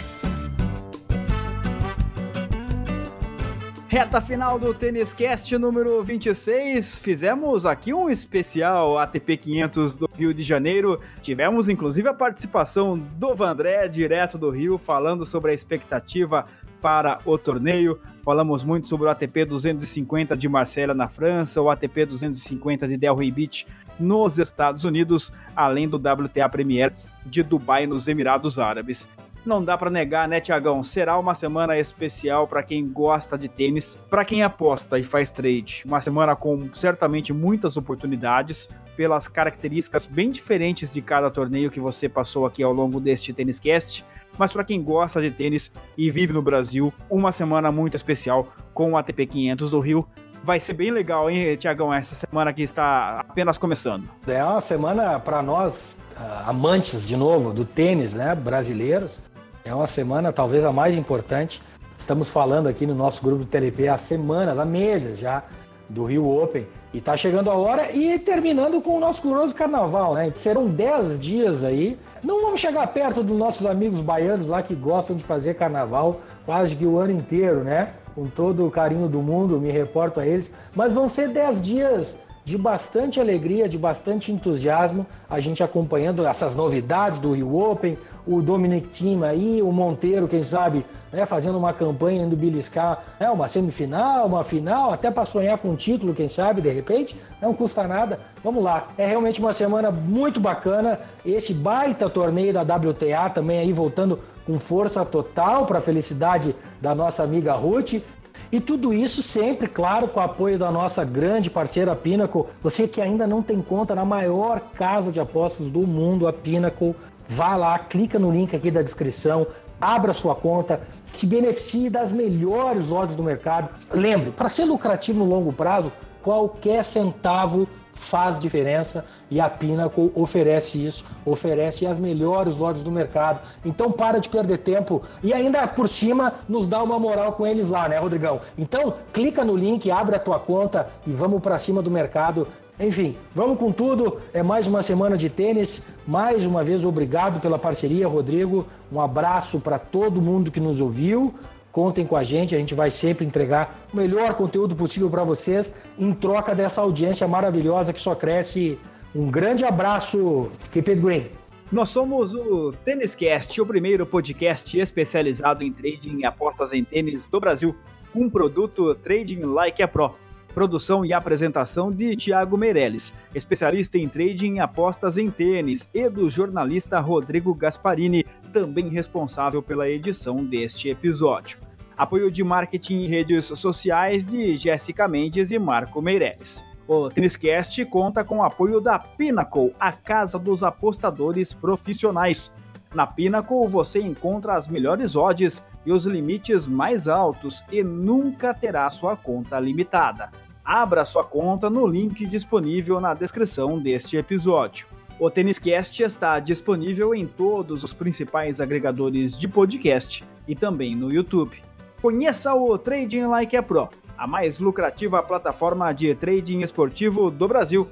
Reta final do Tênis Cast número 26. Fizemos aqui um especial ATP 500 do Rio de Janeiro. Tivemos inclusive a participação do Vandré, direto do Rio, falando sobre a expectativa para o torneio. Falamos muito sobre o ATP 250 de Marselha na França, o ATP 250 de Delray Beach nos Estados Unidos, além do WTA Premier de Dubai nos Emirados Árabes. Não dá para negar, né, Tiagão? Será uma semana especial para quem gosta de tênis, para quem aposta e faz trade. Uma semana com certamente muitas oportunidades, pelas características bem diferentes de cada torneio que você passou aqui ao longo deste Tênis Cast. Mas para quem gosta de tênis e vive no Brasil, uma semana muito especial com o ATP 500 do Rio. Vai ser bem legal, hein, Tiagão, essa semana que está apenas começando. É uma semana para nós, ah, amantes de novo do tênis, né, brasileiros, é uma semana talvez a mais importante. Estamos falando aqui no nosso grupo do TLP há semanas, há meses já, do Rio Open. E está chegando a hora e terminando com o nosso glorioso carnaval, né? Serão 10 dias aí. Não vamos chegar perto dos nossos amigos baianos lá que gostam de fazer carnaval quase que o ano inteiro, né? Com todo o carinho do mundo, me reporto a eles. Mas vão ser 10 dias de bastante alegria, de bastante entusiasmo, a gente acompanhando essas novidades do Rio Open, o Dominic Thiem aí, o Monteiro, quem sabe, né, fazendo uma campanha indo beliscar né, uma semifinal, uma final, até para sonhar com um título, quem sabe, de repente, não custa nada. Vamos lá, é realmente uma semana muito bacana, esse baita torneio da WTA também aí voltando com força total para a felicidade da nossa amiga Ruth. E tudo isso sempre, claro, com o apoio da nossa grande parceira Pinnacle. Você que ainda não tem conta na maior casa de apostas do mundo, a Pinnacle, vá lá, clica no link aqui da descrição, abra sua conta, se beneficie das melhores odds do mercado. Lembre, para ser lucrativo no longo prazo, qualquer centavo faz diferença e a Pinnacle oferece isso, oferece as melhores odds do mercado. Então para de perder tempo e ainda por cima nos dá uma moral com eles lá, né, Rodrigão? Então clica no link, abre a tua conta e vamos para cima do mercado. Enfim, vamos com tudo. É mais uma semana de tênis. Mais uma vez, obrigado pela parceria, Rodrigo. Um abraço para todo mundo que nos ouviu. Contem com a gente, a gente vai sempre entregar o melhor conteúdo possível para vocês em troca dessa audiência maravilhosa que só cresce. Um grande abraço, Keep it green. Nós somos o Tênis Cast, o primeiro podcast especializado em trading e apostas em tênis do Brasil, um produto Trading Like a Pro. Produção e apresentação de Tiago Meirelles, especialista em trading e apostas em tênis, e do jornalista Rodrigo Gasparini, também responsável pela edição deste episódio. Apoio de marketing e redes sociais de Jéssica Mendes e Marco Meireles. O Têniscast conta com o apoio da Pinnacle, a casa dos apostadores profissionais. Na Pinnacle você encontra as melhores odds e os limites mais altos e nunca terá sua conta limitada. Abra sua conta no link disponível na descrição deste episódio. O Têniscast está disponível em todos os principais agregadores de podcast e também no YouTube. Conheça o Trading Like a Pro, a mais lucrativa plataforma de trading esportivo do Brasil.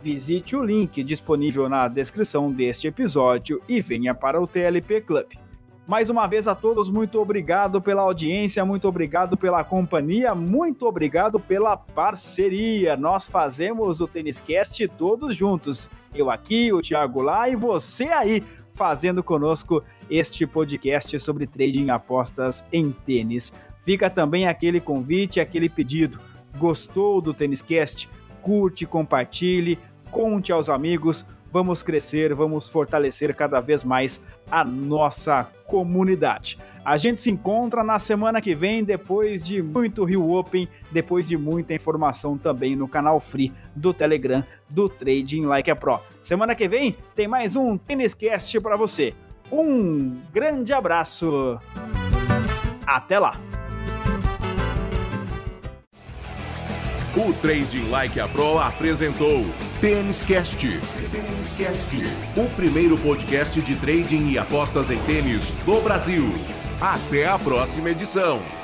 Visite o link disponível na descrição deste episódio e venha para o TLP Club. Mais uma vez a todos, muito obrigado pela audiência, muito obrigado pela companhia, muito obrigado pela parceria. Nós fazemos o Têniscast todos juntos. Eu aqui, o Thiago lá e você aí fazendo conosco este podcast sobre trading apostas em tênis. Fica também aquele convite, aquele pedido. Gostou do Tênis Cast? Curte, compartilhe, conte aos amigos. Vamos crescer, vamos fortalecer cada vez mais a nossa comunidade. A gente se encontra na semana que vem, depois de muito Rio Open, depois de muita informação também no canal free do Telegram do Trading Like a Pro. Semana que vem tem mais um Tênis Cast para você. Um grande abraço. Até lá. O Trading Like a Pro apresentou Tênis Cast. O primeiro podcast de trading e apostas em tênis do Brasil. Até a próxima edição.